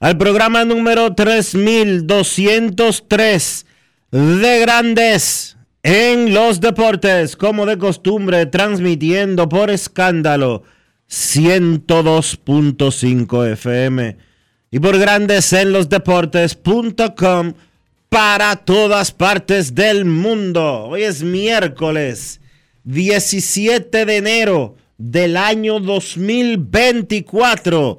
al programa número 3203 de Grandes en los Deportes, como de costumbre, transmitiendo por escándalo 102.5 FM y por Grandes en los Deportes.com para todas partes del mundo. Hoy es miércoles 17 de enero del año 2024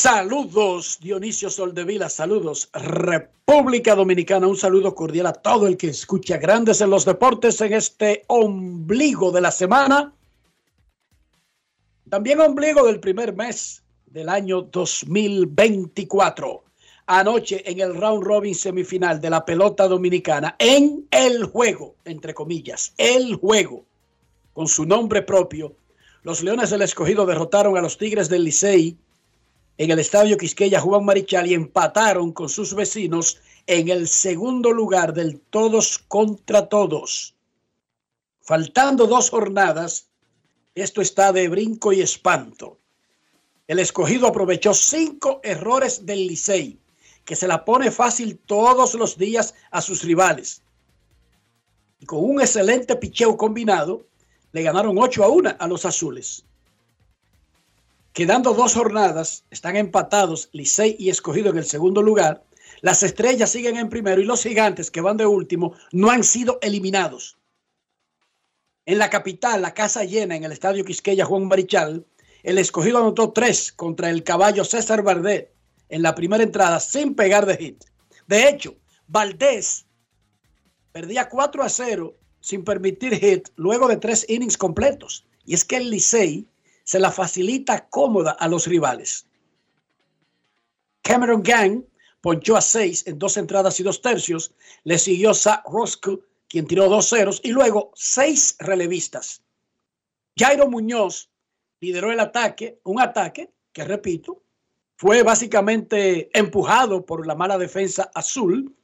Saludos, Dionisio Soldevila, saludos, República Dominicana, un saludo cordial a todo el que escucha Grandes en los Deportes en este ombligo de la semana. También ombligo del primer mes del año 2024. Anoche en el round robin semifinal de la pelota dominicana, en el juego, entre comillas, el juego, con su nombre propio, los Leones del Escogido derrotaron a los Tigres del Licey en el Estadio Quisqueya Juan Marichal y empataron con sus vecinos en el segundo lugar del todos contra todos. Faltando dos jornadas, esto está de brinco y espanto. El escogido aprovechó cinco errores del Licey, que se la pone fácil todos los días a sus rivales. Y con un excelente picheo combinado, le ganaron 8 a 1 a los azules. Quedando dos jornadas, están empatados Licey y Escogido en el segundo lugar. Las estrellas siguen en primero y los gigantes que van de último no han sido eliminados. En la capital, la casa llena en el estadio Quisqueya Juan Marichal, el escogido anotó tres contra el caballo César Bardet en la primera entrada sin pegar de hit. De hecho, Valdés perdía 4 a 0 sin permitir hit luego de tres innings completos. Y es que el Licey se la facilita cómoda a los rivales. Cameron Gang ponchó a 6 en dos entradas y dos tercios. Le siguió Zach Roscoe, quien tiró dos ceros, y luego seis relevistas. Jairo Muñoz lideró el ataque, un ataque que, repito, fue básicamente empujado por la mala defensa azul.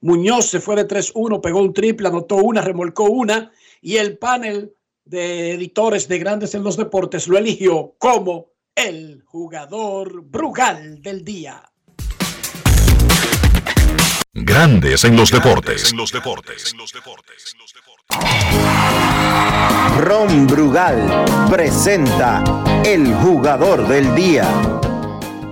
Muñoz se fue de 3-1, pegó un triple, anotó una, remolcó una y el panel de editores de Grandes en los Deportes lo eligió como el jugador Brugal del día. Grandes en los deportes. En los deportes. Ron Brugal presenta el jugador del día.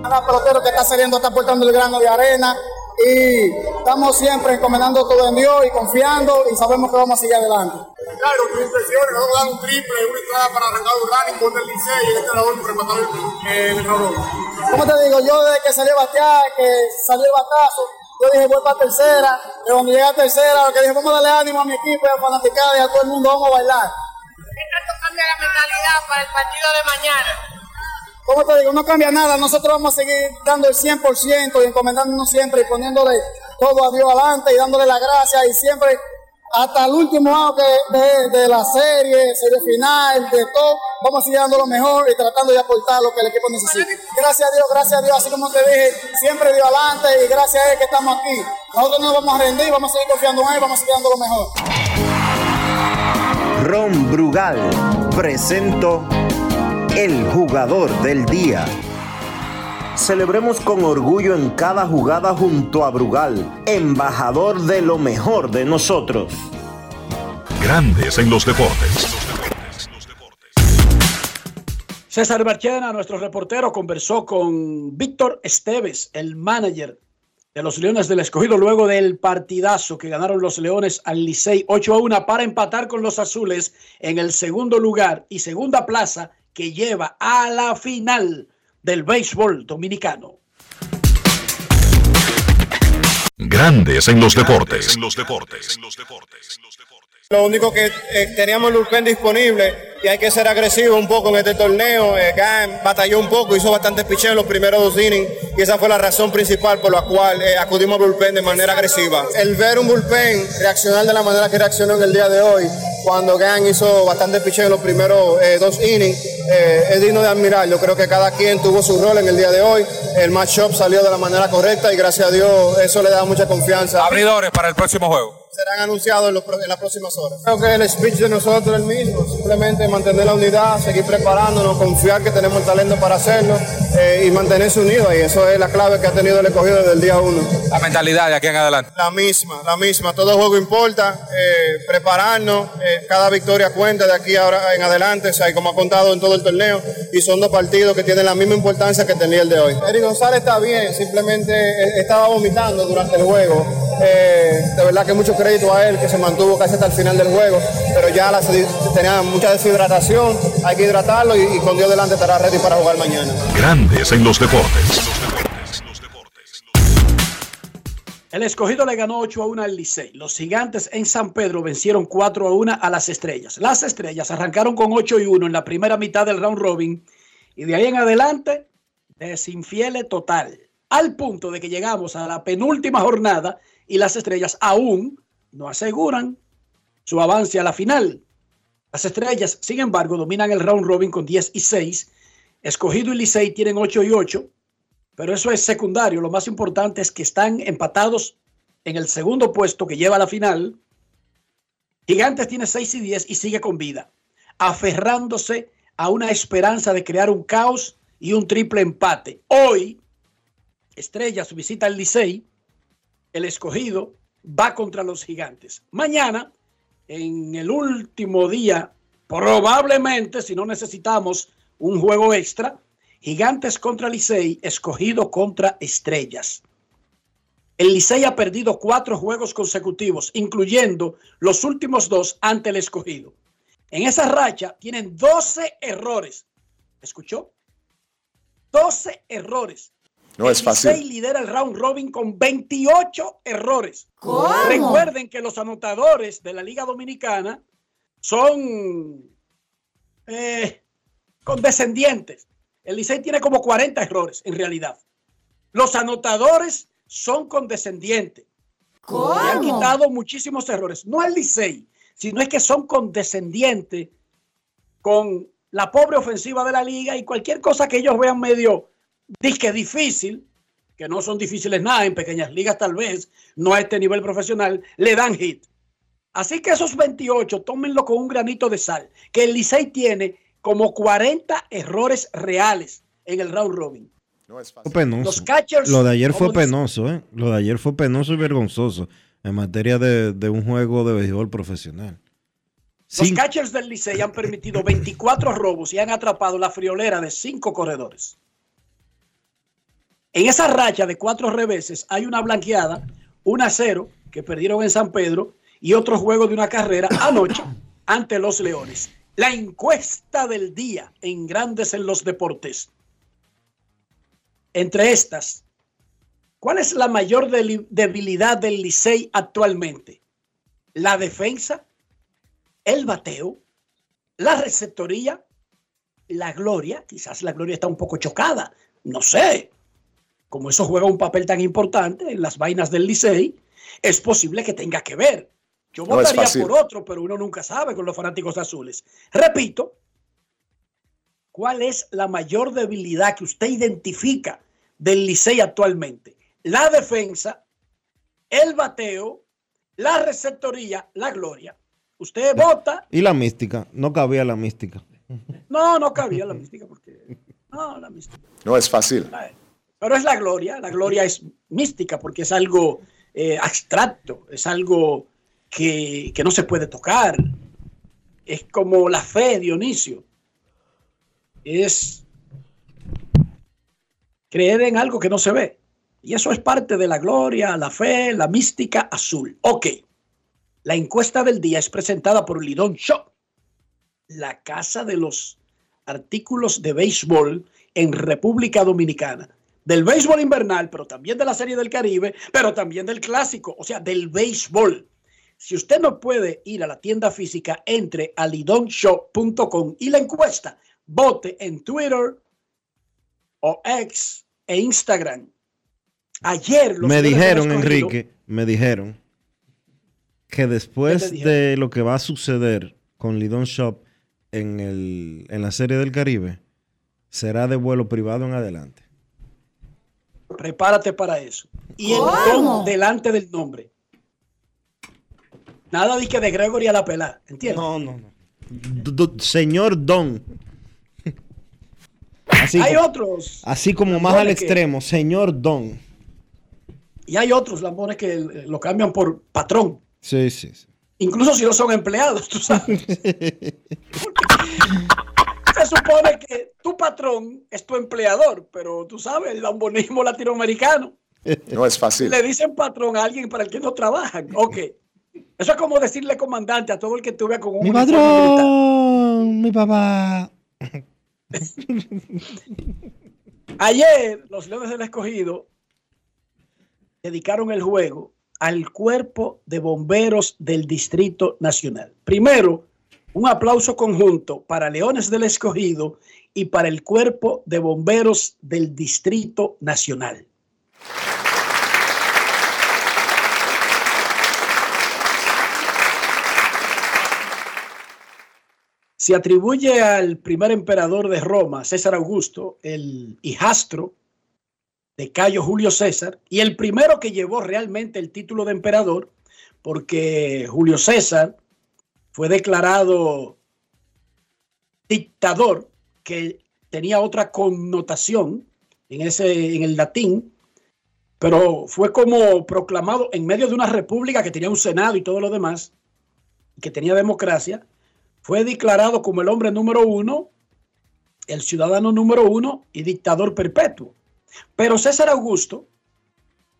Cada pelotero que está saliendo está aportando el grano de arena y estamos siempre encomendando todo en Dios y confiando y sabemos que vamos a seguir adelante. Claro, tus impresiones, luego dar un triple, una entrada para arrancar un running contra el Licey y este es la última para matar el, el error. ¿Cómo te digo? Yo desde que salió a batear, que salió el batazo, yo dije voy para tercera, pero cuando llegué a tercera, lo que dije, vamos a darle ánimo a mi equipo, a la fanaticada y a todo el mundo, vamos a bailar. ¿Qué tanto cambia la mentalidad para el partido de mañana? ¿Cómo te digo? No cambia nada, nosotros vamos a seguir dando el 100% y encomendándonos siempre y poniéndole todo a Dios adelante y dándole la gracia y siempre hasta el último año de, de, la serie, serie final, de todo, vamos a seguir dando lo mejor y tratando de aportar lo que el equipo necesita. Gracias a Dios, gracias a Dios, así como te dije, siempre Dios adelante y gracias a Él que estamos aquí. Nosotros no nos vamos a rendir, vamos a seguir confiando en Él, vamos a seguir dando lo mejor. Ron Brugal presento el jugador del día. Celebremos con orgullo en cada jugada junto a Brugal, embajador de lo mejor de nosotros. Grandes en los deportes. César Marchena, nuestro reportero, conversó con Víctor Esteves, el manager de los Leones del Escogido, luego del partidazo que ganaron los Leones al Licey 8 a 1 para empatar con los Azules en el segundo lugar y segunda plaza que lleva a la final del béisbol dominicano. Grandes en los deportes. En los deportes. Lo único que eh, teníamos el bullpen disponible y hay que ser agresivo un poco en este torneo. Eh, Gan batalló un poco, hizo bastantes picheos en los primeros dos innings y esa fue la razón principal por la cual eh, acudimos al bullpen de manera agresiva. El ver un bullpen reaccionar de la manera que reaccionó en el día de hoy, cuando Gan hizo bastantes picheos en los primeros eh, dos innings, eh, es digno de admirar. Yo creo que cada quien tuvo su rol en el día de hoy. El matchup salió de la manera correcta y gracias a Dios eso le da mucha confianza. Abridores para el próximo juego serán anunciados en, los, en, las próximas horas. Creo que el speech de nosotros es el mismo, simplemente mantener la unidad, seguir preparándonos, confiar que tenemos el talento para hacerlo eh, y mantenerse unidos y eso es la clave que ha tenido el escogido desde el día uno. La mentalidad de aquí en adelante. La misma, la misma, todo juego importa, eh, prepararnos, eh, cada victoria cuenta de aquí ahora en adelante, o sea, como ha contado en todo el torneo y son dos partidos que tienen la misma importancia que tenía el de hoy. Eric González está bien, simplemente estaba vomitando durante el juego. de verdad que mucho crédito a él que se mantuvo casi hasta el final del juego, pero ya la, tenía mucha deshidratación, hay que hidratarlo y, y, con Dios delante estará ready para jugar mañana. Grandes en los deportes. El escogido le ganó 8 a 1 al Licey. Los gigantes en San Pedro vencieron 4 a 1 a las estrellas. Las estrellas arrancaron con 8 y 1 en la primera mitad del round robin y de ahí en adelante desinfiele total. Al punto de que llegamos a la penúltima jornada y las estrellas aún no aseguran su avance a la final. Las estrellas, sin embargo, dominan el round robin con 10 y 6. Escogido y Licey tienen 8 y 8, pero eso es secundario. Lo más importante es que están empatados en el segundo puesto que lleva a la final. Gigantes tiene 6 y 10 y sigue con vida, aferrándose a una esperanza de crear un caos y un triple empate. Hoy, Estrellas visita el Licey, el escogido va contra los gigantes. Mañana, en el último día, probablemente, si no necesitamos un juego extra, gigantes contra Licey, escogido contra estrellas. El Licey ha perdido cuatro juegos consecutivos, incluyendo los últimos dos ante el escogido. En esa racha tienen 12 errores. ¿Escuchó? 12 errores. No es fácil. Licey lidera el round robin con 28 errores. ¿Cómo? Recuerden que los anotadores de la Liga Dominicana son eh, condescendientes. El Licey tiene como 40 errores en realidad. Los anotadores son condescendientes. ¿Cómo? Le han quitado muchísimos errores. No el Licey, sino es que son condescendientes con la pobre ofensiva de la liga y cualquier cosa que ellos vean medio disque difícil, que no son difíciles nada, en pequeñas ligas tal vez, no a este nivel profesional, le dan hit. Así que esos 28, tómenlo con un granito de sal, que el Licey tiene como 40 errores reales en el round robin. No es Fue penoso. Los catchers, Lo de ayer fue penoso, ¿eh? Lo de ayer fue penoso y vergonzoso en materia de, de un juego de béisbol profesional. Los Sin- catchers del Licey han permitido 24 robos y han atrapado la friolera de cinco corredores. En esa racha de cuatro reveses hay una blanqueada, una cero que perdieron en San Pedro y otro juego de una carrera anoche ante los Leones. La encuesta del día en Grandes en los Deportes. Entre estas, ¿cuál es la mayor debilidad del Licey actualmente? ¿La defensa? ¿El bateo? ¿La receptoría? ¿La gloria? Quizás la gloria está un poco chocada, no sé. Como eso juega un papel tan importante en las vainas del Licey, es posible que tenga que ver. Yo No votaría por otro, pero uno nunca sabe con los fanáticos azules. Repito, ¿cuál es la mayor debilidad que usted identifica del Licey actualmente? La defensa, el bateo, la receptoría, la gloria. Usted vota. Y la mística, no cabía la mística. No, no cabía la mística porque. No, la mística. No es fácil. Pero es la gloria. La gloria es mística porque es algo eh, abstracto, es algo que, que no se puede tocar. Es como la fe, Dionisio. Es creer en algo que no se ve. Y eso es parte de la gloria, la fe, la mística azul. Ok. La encuesta del día es presentada por Lidón Shop, la casa de los artículos de béisbol en República Dominicana. Del béisbol invernal, pero también de la Serie del Caribe, pero también del clásico, o sea, del béisbol. Si usted no puede ir a la tienda física, entre a lidonshop.com y la encuesta, vote en Twitter o X e Instagram. Ayer los me dijeron, Enrique, me dijeron que ¿Qué después de lo que va a suceder con Lidon Shop en, el, en la serie del Caribe, será de vuelo privado en adelante. Prepárate para eso. Y el don delante del nombre. Nada de que de Gregory a la pelada, ¿entiendes? No, no, no. D- d- señor Don. Así, hay como- otros. así como más al que- extremo, señor Don. Y hay otros lambones que lo cambian por patrón. Sí, sí. sí. Incluso si no son empleados, tú sabes. Se supone que tu patrón es tu empleador, pero tú sabes, el lambonismo latinoamericano. No es fácil. Le dicen patrón a alguien para el que no trabajan. Ok. Eso es como decirle comandante a todo el que tú veas con un Mi patrón, mi papá. Ayer los Leones del Escogido dedicaron el juego al cuerpo de bomberos del Distrito Nacional. Primero, un aplauso conjunto para Leones del Escogido y para el cuerpo de bomberos del Distrito Nacional. Se atribuye al primer emperador de Roma, César Augusto, el hijastro de Cayo Julio César, y el primero que llevó realmente el título de emperador, porque Julio César fue declarado dictador, que tenía otra connotación en, ese, en el latín, pero fue como proclamado en medio de una república que tenía un senado y todo lo demás, que tenía democracia, fue declarado como el hombre número uno, el ciudadano número uno y dictador perpetuo. Pero César Augusto,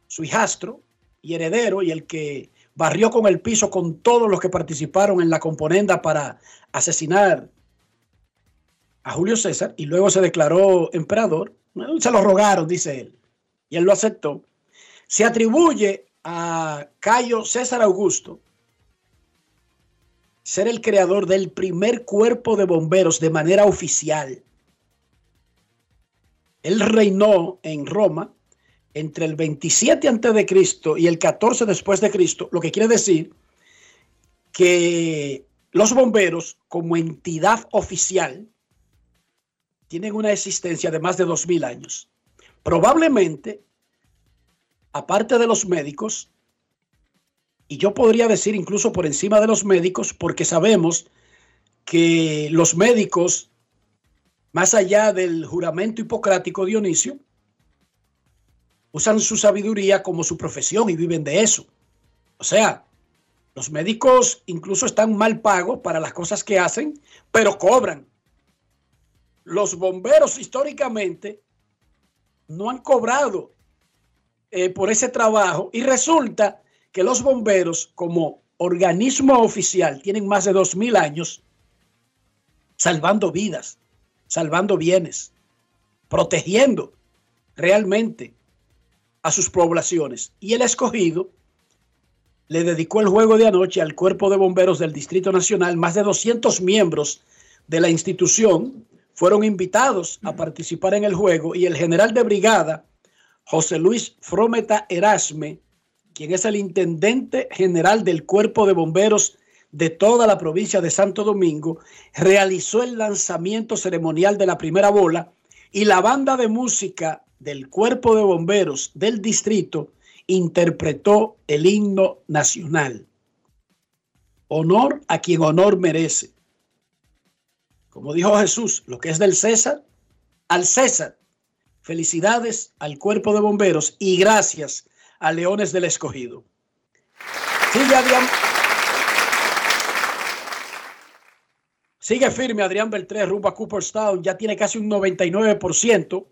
su hijastro y heredero, y el que barrió con el piso con todos los que participaron en la componenda para asesinar a Julio César, y luego se declaró emperador, se lo rogaron, dice él, y él lo aceptó, se atribuye a Cayo César Augusto ser el creador del primer cuerpo de bomberos de manera oficial. Él reinó en Roma entre el 27 antes de Cristo y el 14 después de Cristo, lo que quiere decir que los bomberos como entidad oficial tienen una existencia de más de 2000 años. Probablemente, aparte de los médicos, y yo podría decir incluso por encima de los médicos, porque sabemos que los médicos, más allá del juramento hipocrático Dionisio, usan su sabiduría como su profesión y viven de eso. O sea, los médicos incluso están mal pagos para las cosas que hacen, pero cobran. Los bomberos históricamente no han cobrado eh, por ese trabajo y resulta que los bomberos como organismo oficial tienen más de dos mil años salvando vidas, salvando bienes, protegiendo realmente a sus poblaciones. Y el escogido le dedicó el juego de anoche al cuerpo de bomberos del Distrito Nacional. Más de 200 miembros de la institución fueron invitados a participar en el juego y el general de brigada, José Luis Frometa Erasme, quien es el intendente general del cuerpo de bomberos de toda la provincia de Santo Domingo, realizó el lanzamiento ceremonial de la primera bola y la banda de música del cuerpo de bomberos del distrito interpretó el himno nacional. Honor a quien honor merece. Como dijo Jesús, lo que es del César, al César. Felicidades al cuerpo de bomberos y gracias a Leones del Escogido. Sigue Adrián. Firme Adrián Beltré rumbo a Cooperstown. Ya tiene casi un 99%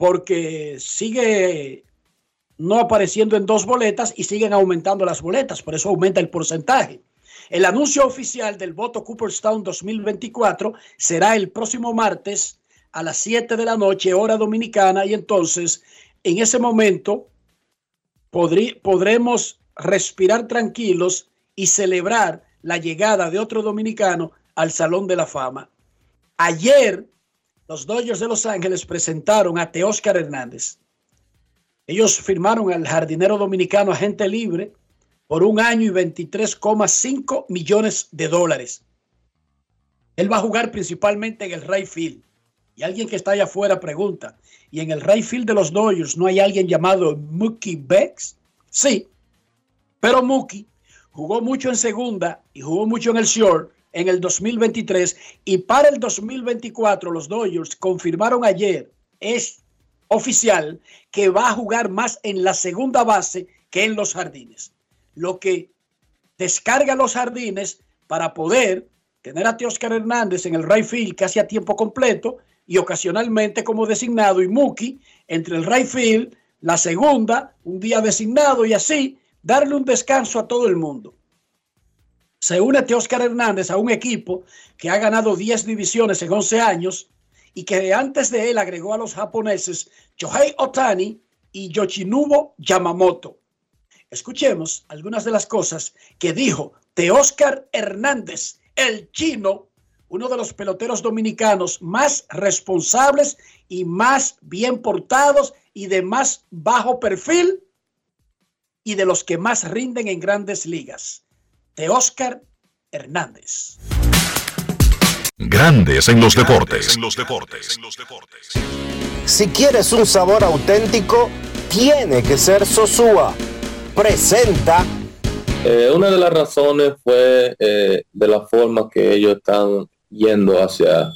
porque sigue no apareciendo en dos boletas y siguen aumentando las boletas, por eso aumenta el porcentaje. El anuncio oficial del voto Cooperstown 2024 será el próximo martes a las 7 de la noche, hora dominicana, y entonces en ese momento podremos respirar tranquilos y celebrar la llegada de otro dominicano al Salón de la Fama. Ayer, los Dodgers de Los Ángeles presentaron a Teóscar Hernández ellos firmaron al jardinero dominicano agente libre por un año y 23,5 millones de dólares. Él va a jugar principalmente en el right field. Y alguien que está allá afuera pregunta, ¿y en el right field de los Dodgers no hay alguien llamado Mookie Becks? Sí, pero Mookie jugó mucho en segunda y jugó mucho en el short en el 2023 y para el 2024 los Dodgers confirmaron ayer es oficial que va a jugar más en la segunda base que en los jardines. Lo que descarga los jardines para poder tener a Teoscar Hernández en el right field casi a tiempo completo y ocasionalmente como designado y Muki entre el right field, la segunda, un día designado y así darle un descanso a todo el mundo. Se une Teoscar Hernández a un equipo que ha ganado 10 divisiones en 11 años y que antes de él agregó a los japoneses Shohei Otani y Yoshinobu Yamamoto. Escuchemos algunas de las cosas que dijo Teóscar Hernández, el chino, uno de los peloteros dominicanos más responsables y más bien portados y de más bajo perfil y de los que más rinden en grandes ligas. Teóscar Hernández. Grandes en los deportes. En los deportes. Si quieres un sabor auténtico, tiene que ser Sosúa. Presenta. Eh, una de las razones fue eh, de la forma que ellos están yendo hacia,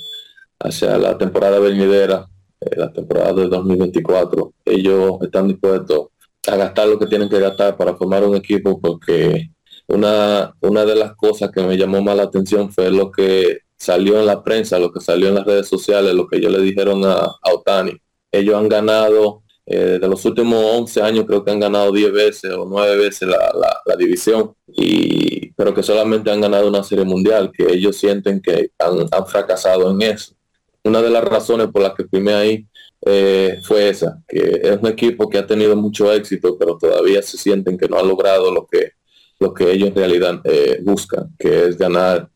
hacia la temporada venidera, eh, la temporada de 2024. Ellos están dispuestos a gastar lo que tienen que gastar para formar un equipo porque una, una de las cosas que me llamó más la atención fue lo que salió en la prensa, lo que salió en las redes sociales, lo que ellos le dijeron a, Otani. Ellos han ganado, eh, de los últimos 11 años creo que han ganado 10 veces o 9 veces la, división, y, pero que solamente han ganado una serie mundial, que ellos sienten que han, fracasado en eso. Una de las razones por las que firmé ahí eh, fue esa, que es un equipo que ha tenido mucho éxito, pero todavía se sienten que no ha logrado lo que, lo que ellos en realidad eh, buscan, que es ganar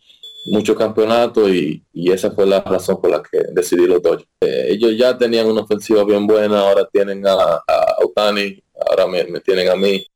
mucho campeonato y, esa fue la razón por la que decidí los Dodgers. Eh, ellos ya tenían una ofensiva bien buena, ahora tienen a, a Otani, ahora me, tienen a mí.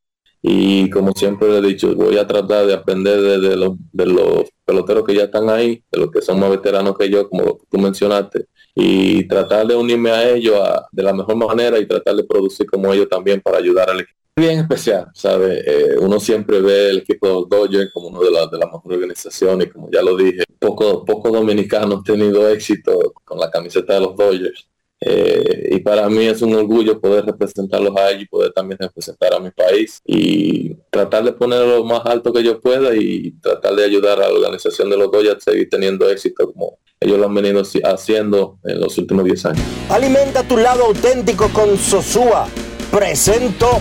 Y como siempre le he dicho, voy a tratar de aprender de, los, de los peloteros que ya están ahí, de los que son más veteranos que yo, como tú mencionaste, y tratar de unirme a ellos de la mejor manera y tratar de producir como ellos también para ayudar al equipo bien especial, ¿sabe? Eh, uno siempre ve el equipo de los Dodgers como una de las de las mejores organizaciones, como ya lo dije, pocos poco dominicanos han tenido éxito con la camiseta de los Dodgers. Eh, y para mí es un orgullo poder representarlos a ellos y poder también representar a mi país y tratar de ponerlo lo más alto que yo pueda y tratar de ayudar a la organización de los Dodgers a seguir teniendo éxito como ellos lo han venido haciendo en los últimos 10 años. Alimenta tu lado auténtico con Sosúa. Presento.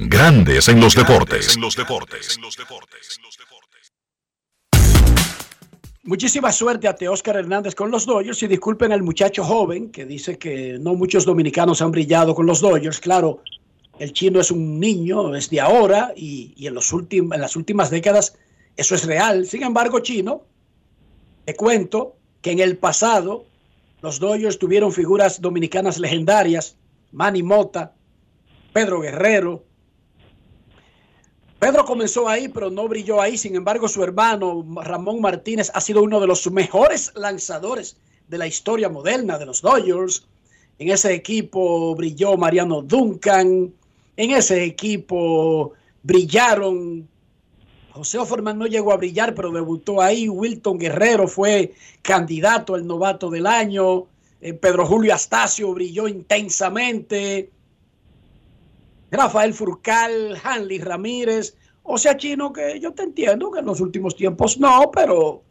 Grandes en los deportes. En los deportes. Muchísima suerte a Teóscar Hernández con los Dodgers y disculpen al muchacho joven que dice que no muchos dominicanos han brillado con los Dodgers. Claro, el chino es un niño, es de ahora y, en, los en las últimas décadas eso es real. Sin embargo, chino, te cuento que en el pasado los Dodgers tuvieron figuras dominicanas legendarias, Manny Mota, Pedro Guerrero, Pedro comenzó ahí, pero no brilló ahí. Sin embargo, su hermano Ramón Martínez ha sido uno de los mejores lanzadores de la historia moderna de los Dodgers. En ese equipo brilló Mariano Duncan. En ese equipo brillaron. José Offerman no llegó a brillar, pero debutó ahí. Wilton Guerrero fue candidato al novato del año. Eh, Pedro Julio Astacio brilló intensamente. Rafael Furcal, Hanley Ramírez. O sea, chino, que yo te entiendo que en los últimos tiempos no, pero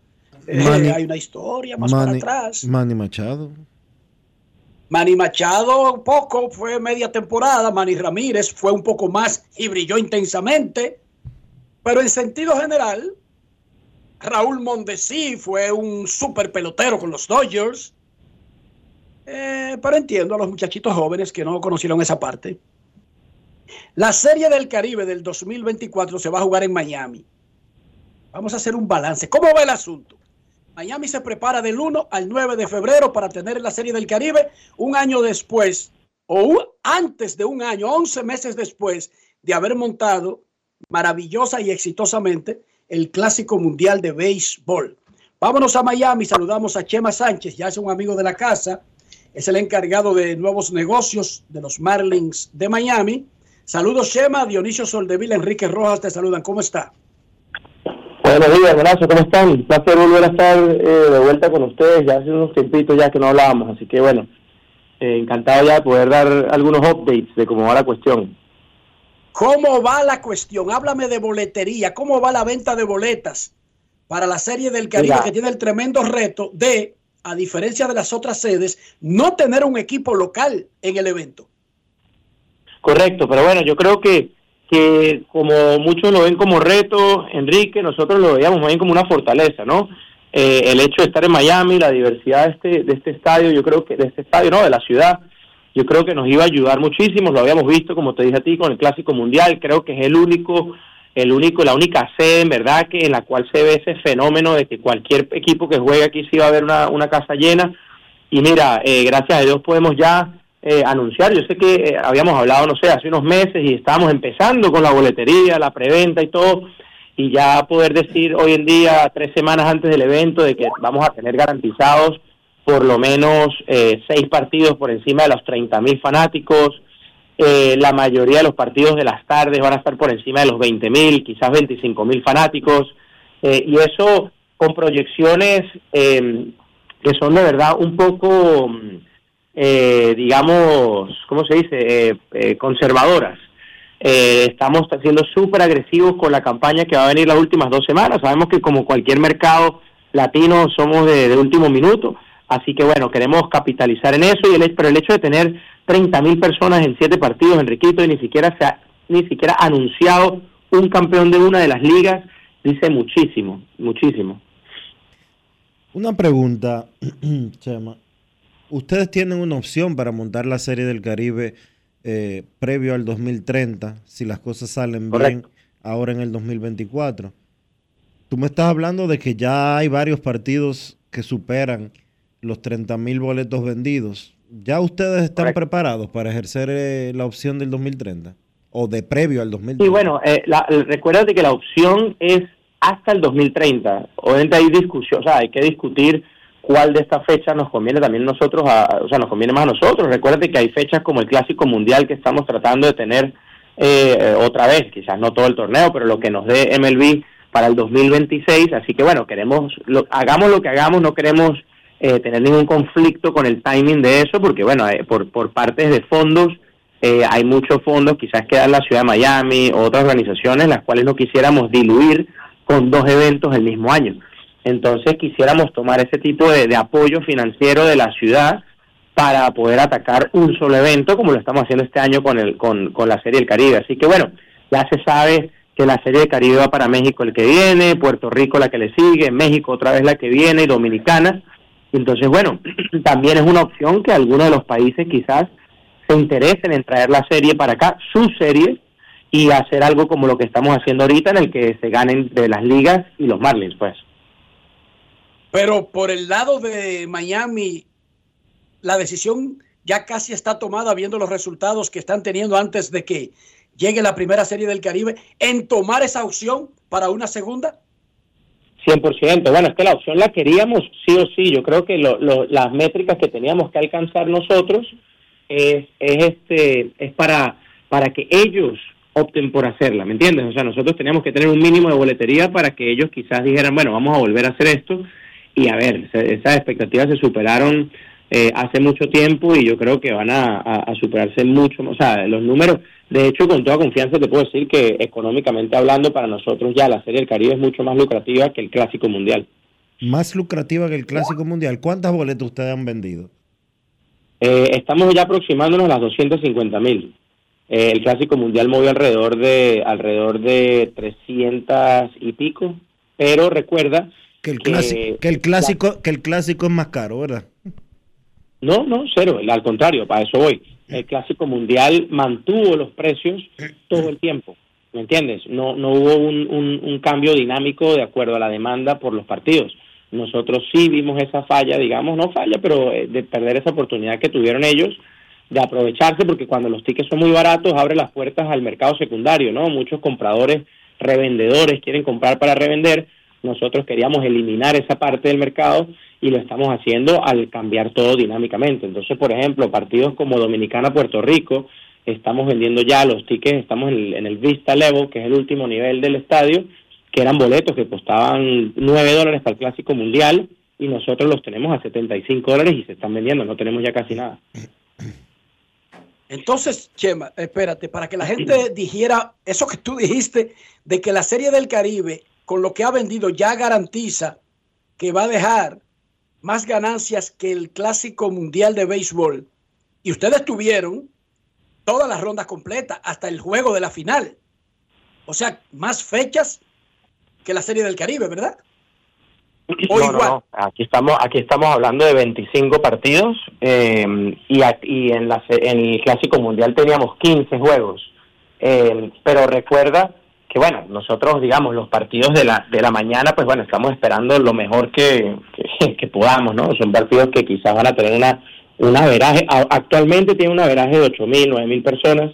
eh, hay una historia más para atrás. Manny Machado. Manny Machado poco, fue media temporada. Manny Ramírez fue un poco más y brilló intensamente. Pero en sentido general, Raúl Mondesi fue un super pelotero con los Dodgers. Eh, pero entiendo a los muchachitos jóvenes que no conocieron esa parte. La Serie del Caribe del 2024 se va a jugar en Miami. Vamos a hacer un balance. ¿Cómo va el asunto? Miami se prepara del 1 al 9 de febrero para tener la Serie del Caribe un año después o antes de un año, 11 meses después de haber montado maravillosa y exitosamente el Clásico Mundial de Béisbol. Vámonos a Miami, saludamos a Chema Sánchez, ya es un amigo de la casa, es el encargado de nuevos negocios de los Marlins de Miami Saludos, Shema, Dionisio Soldevila, Enrique Rojas, te saludan. ¿Cómo está? Buenos días, abrazo, ¿cómo están? Un placer volver a estar eh, de vuelta con ustedes. Ya hace unos tiempitos ya que no hablábamos, así que bueno, eh, encantado ya de poder dar algunos updates de cómo va la cuestión. ¿Cómo va la cuestión? Háblame de boletería. ¿Cómo va la venta de boletas para la Serie del Caribe que tiene el tremendo reto de, a diferencia de las otras sedes, no tener un equipo local en el evento? Correcto, pero bueno, yo creo que, que como muchos lo ven como reto, Enrique, nosotros lo veíamos más bien como una fortaleza, ¿no? Eh, el hecho de estar en Miami, la diversidad de este, de este estadio, yo creo que, de este estadio, no, de la ciudad, yo creo que nos iba a ayudar muchísimo, lo habíamos visto, como te dije a ti, con el Clásico Mundial, creo que es el único, el único, la única sede, en verdad, que en la cual se ve ese fenómeno de que cualquier equipo que juegue aquí sí va a haber una, una casa llena, y mira, eh, gracias a Dios podemos ya eh, anunciar. Yo sé que eh, habíamos hablado, no sé, hace unos meses y estábamos empezando con la boletería, la preventa y todo, y ya poder decir hoy en día, tres semanas antes del evento, de que vamos a tener garantizados por lo menos eh, seis partidos por encima de los 30 mil fanáticos. la mayoría de los partidos de las tardes van a estar por encima de los 20 mil, quizás 25 mil fanáticos. y eso con proyecciones que son de verdad un poco eh, digamos, ¿cómo se dice?, eh, eh, conservadoras. estamos siendo súper agresivos con la campaña que va a venir las últimas dos semanas. Sabemos que como cualquier mercado latino somos de, último minuto, así que bueno, queremos capitalizar en eso, y el, pero el hecho de tener 30 mil personas en siete partidos, Enriquito, y ni siquiera se ha, ni siquiera anunciado un campeón de una de las ligas, dice muchísimo, muchísimo. Una pregunta, Chema ustedes tienen una opción para montar la Serie del Caribe eh, previo al 2030, si las cosas salen bien ahora en el 2024. Tú me estás hablando de que ya hay varios partidos que superan los 30 mil boletos vendidos. ¿Ya ustedes están preparados para ejercer eh, la opción del 2030? ¿O de previo al 2030? Sí, bueno, eh, recuérdate que la opción es hasta el 2030. Obviamente hay discusión, o sea, hay que discutir cuál de estas fechas nos conviene también nosotros, a, o sea, nos conviene más a nosotros. Recuerde que hay fechas como el Clásico Mundial que estamos tratando de tener eh, otra vez, quizás no todo el torneo, pero lo que nos dé MLB para el 2026. Así que bueno, queremos, lo, hagamos lo que hagamos, no queremos eh, tener ningún conflicto con el timing de eso, porque bueno, eh, por, por partes de fondos, eh, hay muchos fondos, quizás queda la ciudad de Miami otras organizaciones, las cuales no quisiéramos diluir con dos eventos el mismo año. Entonces quisiéramos tomar ese tipo de, apoyo financiero de la ciudad para poder atacar un solo evento, como lo estamos haciendo este año con, el, con, la Serie del Caribe. Así que bueno, ya se sabe que la Serie del Caribe va para México el que viene, Puerto Rico la que le sigue, México otra vez la que viene, y Dominicana. Entonces, bueno, también es una opción que algunos de los países quizás se interesen en traer la serie para acá, su serie, y hacer algo como lo que estamos haciendo ahorita en el que se ganen de las ligas y los Marlins, pues. Pero por el lado de Miami, la decisión ya casi está tomada viendo los resultados que están teniendo antes de que llegue la primera serie del Caribe, en tomar esa opción para una segunda. 100%. Bueno, es que la opción la queríamos sí o sí. Yo creo que lo, las métricas que teníamos que alcanzar nosotros es, es, este, es para, para que ellos opten por hacerla, ¿me entiendes? O sea, nosotros teníamos que tener un mínimo de boletería para que ellos quizás dijeran, bueno, vamos a volver a hacer esto. Y a ver, esas expectativas se superaron eh, hace mucho tiempo y yo creo que van a, a, a superarse mucho. O sea, los números, de hecho, con toda confianza te puedo decir que económicamente hablando, para nosotros ya la Serie del Caribe es mucho más lucrativa que el Clásico Mundial. Más lucrativa que el Clásico Mundial. ¿Cuántas boletas ustedes han vendido? Eh, estamos ya aproximándonos a las 250 mil. Eh, el Clásico Mundial movió alrededor de alrededor de 300 y pico, pero recuerda que el clásico, que el clásico, la, que el clásico es más caro, ¿verdad? No, no, cero, al contrario, para eso voy. El Clásico Mundial mantuvo los precios todo el tiempo, ¿me entiendes? No, no hubo un, un, un cambio dinámico de acuerdo a la demanda por los partidos. Nosotros sí vimos esa falla, digamos, no falla, pero eh, de perder esa oportunidad que tuvieron ellos de aprovecharse, porque cuando los tickets son muy baratos, abre las puertas al mercado secundario, ¿no? Muchos compradores, revendedores quieren comprar para revender. Nosotros queríamos eliminar esa parte del mercado y lo estamos haciendo al cambiar todo dinámicamente. Entonces, por ejemplo, partidos como Dominicana, Puerto Rico, estamos vendiendo ya los tickets, estamos en el, Vista Level, que es el último nivel del estadio, que eran boletos que costaban 9 dólares para el Clásico Mundial y nosotros los tenemos a 75 dólares y se están vendiendo, no tenemos ya casi nada. Entonces, Chema, espérate, para que la gente dijera eso que tú dijiste de que la Serie del Caribe, con lo que ha vendido, ya garantiza que va a dejar más ganancias que el Clásico Mundial de Béisbol. Y ustedes tuvieron todas las rondas completas, hasta el juego de la final. O sea, más fechas que la Serie del Caribe, ¿verdad? O no, igual. No, no. Aquí estamos, aquí estamos hablando de 25 partidos eh, y, y en, la, en el Clásico Mundial teníamos 15 juegos. Eh, pero recuerda bueno, nosotros, digamos, los partidos de la, de la mañana, pues bueno, estamos esperando lo mejor que, que, que podamos, ¿no? Son partidos que quizás van a tener una, una veraje, actualmente tiene una veraje de 8 mil, 9 mil personas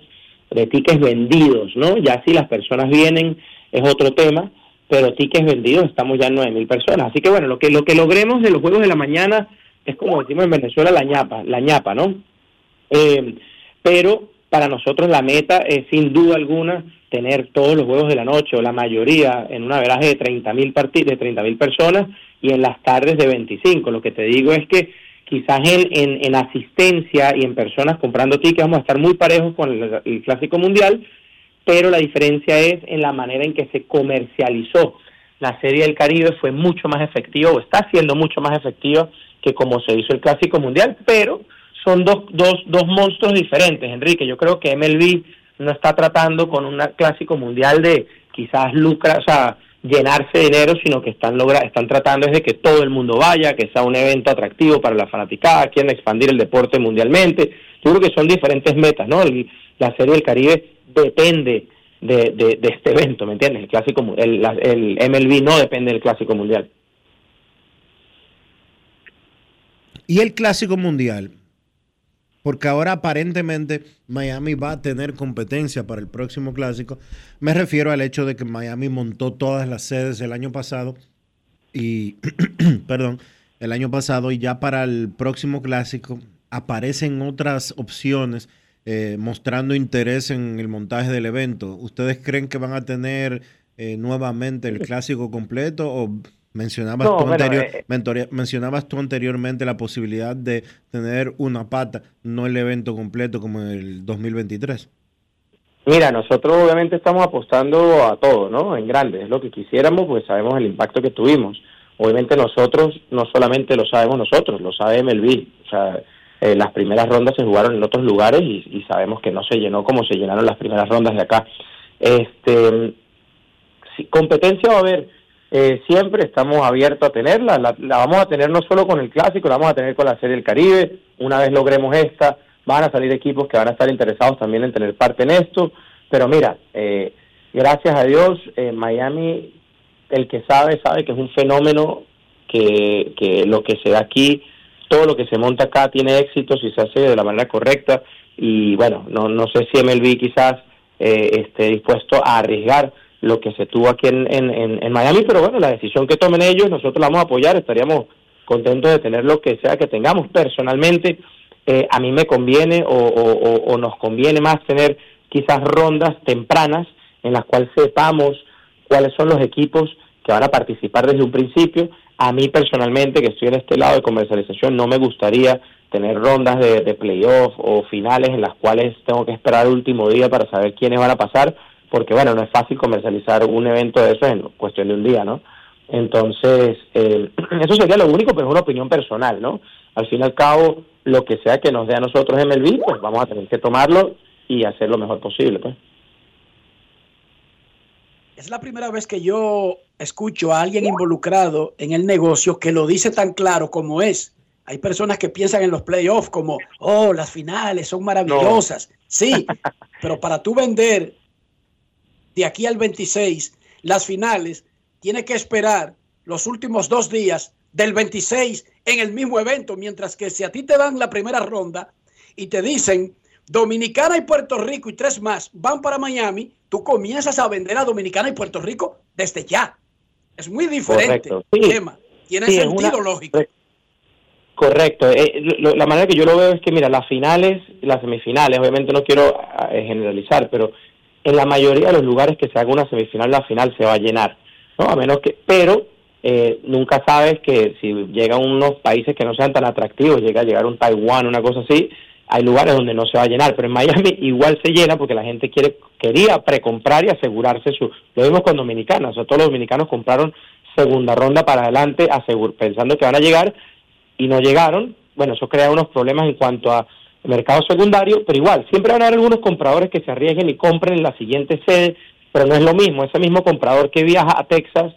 de tickets vendidos, ¿no? Ya si las personas vienen es otro tema pero tickets vendidos estamos ya en 9 mil personas. Así que bueno, lo que, lo que logremos de los juegos de la mañana es como decimos en Venezuela, la ñapa, la ñapa, ¿no? Eh, pero para nosotros la meta es sin duda alguna tener todos los juegos de la noche o la mayoría en una veraje de 30 mil de 30 mil personas y en las tardes de 25. Lo que te digo es que quizás en, en, en asistencia y en personas comprando tickets vamos a estar muy parejos con el, el Clásico Mundial, pero la diferencia es en la manera en que se comercializó. La Serie del Caribe fue mucho más efectiva o está siendo mucho más efectiva que como se hizo el Clásico Mundial, pero son dos, dos, dos monstruos diferentes, Enrique. Yo creo que MLB no está tratando con un Clásico Mundial de quizás lucra, o sea, llenarse de dinero, sino que están logra están tratando es de que todo el mundo vaya, que sea un evento atractivo para la fanaticada, quieren expandir el deporte mundialmente. Yo creo que son diferentes metas, ¿no? El, la Serie del Caribe depende de, de, de, este evento, ¿me entiendes? El clásico, el, el MLB no depende del clásico mundial. Y el clásico mundial, porque ahora aparentemente Miami va a tener competencia para el próximo clásico. Me refiero al hecho de que Miami montó todas las sedes el año pasado y, perdón, el año pasado y ya para el próximo clásico aparecen otras opciones eh, mostrando interés en el montaje del evento. ¿Ustedes creen que van a tener eh, nuevamente el clásico completo o mencionabas, No, tú bueno, anterior- eh, mentoria- mencionabas tú anteriormente la posibilidad de tener una pata, no el evento completo como en el 2023? Mira, nosotros obviamente estamos apostando a todo, ¿no? En grande, es lo que quisiéramos, pues sabemos el impacto que tuvimos. Obviamente nosotros, no solamente lo sabemos nosotros, lo sabe MLB. O sea, eh, las primeras rondas se jugaron en otros lugares y, y sabemos que no se llenó como se llenaron las primeras rondas de acá. Este, competencia va a haber, eh, siempre estamos abiertos a tenerla, la, la vamos a tener no solo con el clásico, la vamos a tener con la Serie del Caribe, una vez logremos esta, van a salir equipos que van a estar interesados también en tener parte en esto, pero mira, eh, gracias a Dios, eh, Miami, el que sabe, sabe que es un fenómeno que, lo que se da aquí, todo lo que se monta acá tiene éxito si se hace de la manera correcta. Y bueno, no, no sé si MLB quizás eh, esté dispuesto a arriesgar lo que se tuvo aquí en, en, en- Miami, pero bueno, la decisión que tomen ellos, nosotros la vamos a apoyar, estaríamos contentos de tener lo que sea que tengamos. Personalmente, eh, a mí me conviene o, o- o- o nos conviene más tener quizás rondas tempranas en las cuales sepamos cuáles son los equipos que van a participar desde un principio. A mí personalmente, que estoy en este lado de comercialización, no me gustaría tener rondas de, de playoff o finales en las cuales tengo que esperar el último día para saber quiénes van a pasar, porque bueno, no es fácil comercializar un evento de eso en cuestión de un día, ¿no? Entonces, eh, eso sería lo único, pero es una opinión personal, ¿no? Al fin y al cabo, lo que sea que nos dé a nosotros MLB, pues vamos a tener que tomarlo y hacer lo mejor posible, pues. Es la primera vez que yo escucho a alguien involucrado en el negocio que lo dice tan claro como es. Hay personas que piensan en los playoffs como, oh, las finales son maravillosas. Sí, pero para tú vender de aquí al 26 las finales, tienes que esperar los últimos dos días del 26 en el mismo evento, mientras que si a ti te dan la primera ronda y te dicen Dominicana y Puerto Rico y tres más van para Miami, tú comienzas a vender a Dominicana y Puerto Rico desde ya. Es muy diferente. Correcto, sí. Chema. Tiene Sí, sentido una- lógico. Correcto. Eh, lo- la manera que yo lo veo es que, mira, las finales, las semifinales, obviamente no quiero ah, eh, generalizar, pero en la mayoría de los lugares que se haga una semifinal, la final se va a llenar, ¿no? A menos que, pero eh, nunca sabes que si llegan unos países que no sean tan atractivos, llega a llegar un Taiwán, una cosa así, hay lugares donde no se va a llenar, pero en Miami igual se llena porque la gente quiere quería precomprar y asegurarse su. Lo vimos con sea, todos los dominicanos compraron segunda ronda para adelante, asegur- pensando que van a llegar y no llegaron. Bueno, eso crea unos problemas en cuanto a mercado secundario, pero igual, siempre van a haber algunos compradores que se arriesguen y compren en la siguiente sede, pero no es lo mismo. Ese mismo comprador que viaja a Texas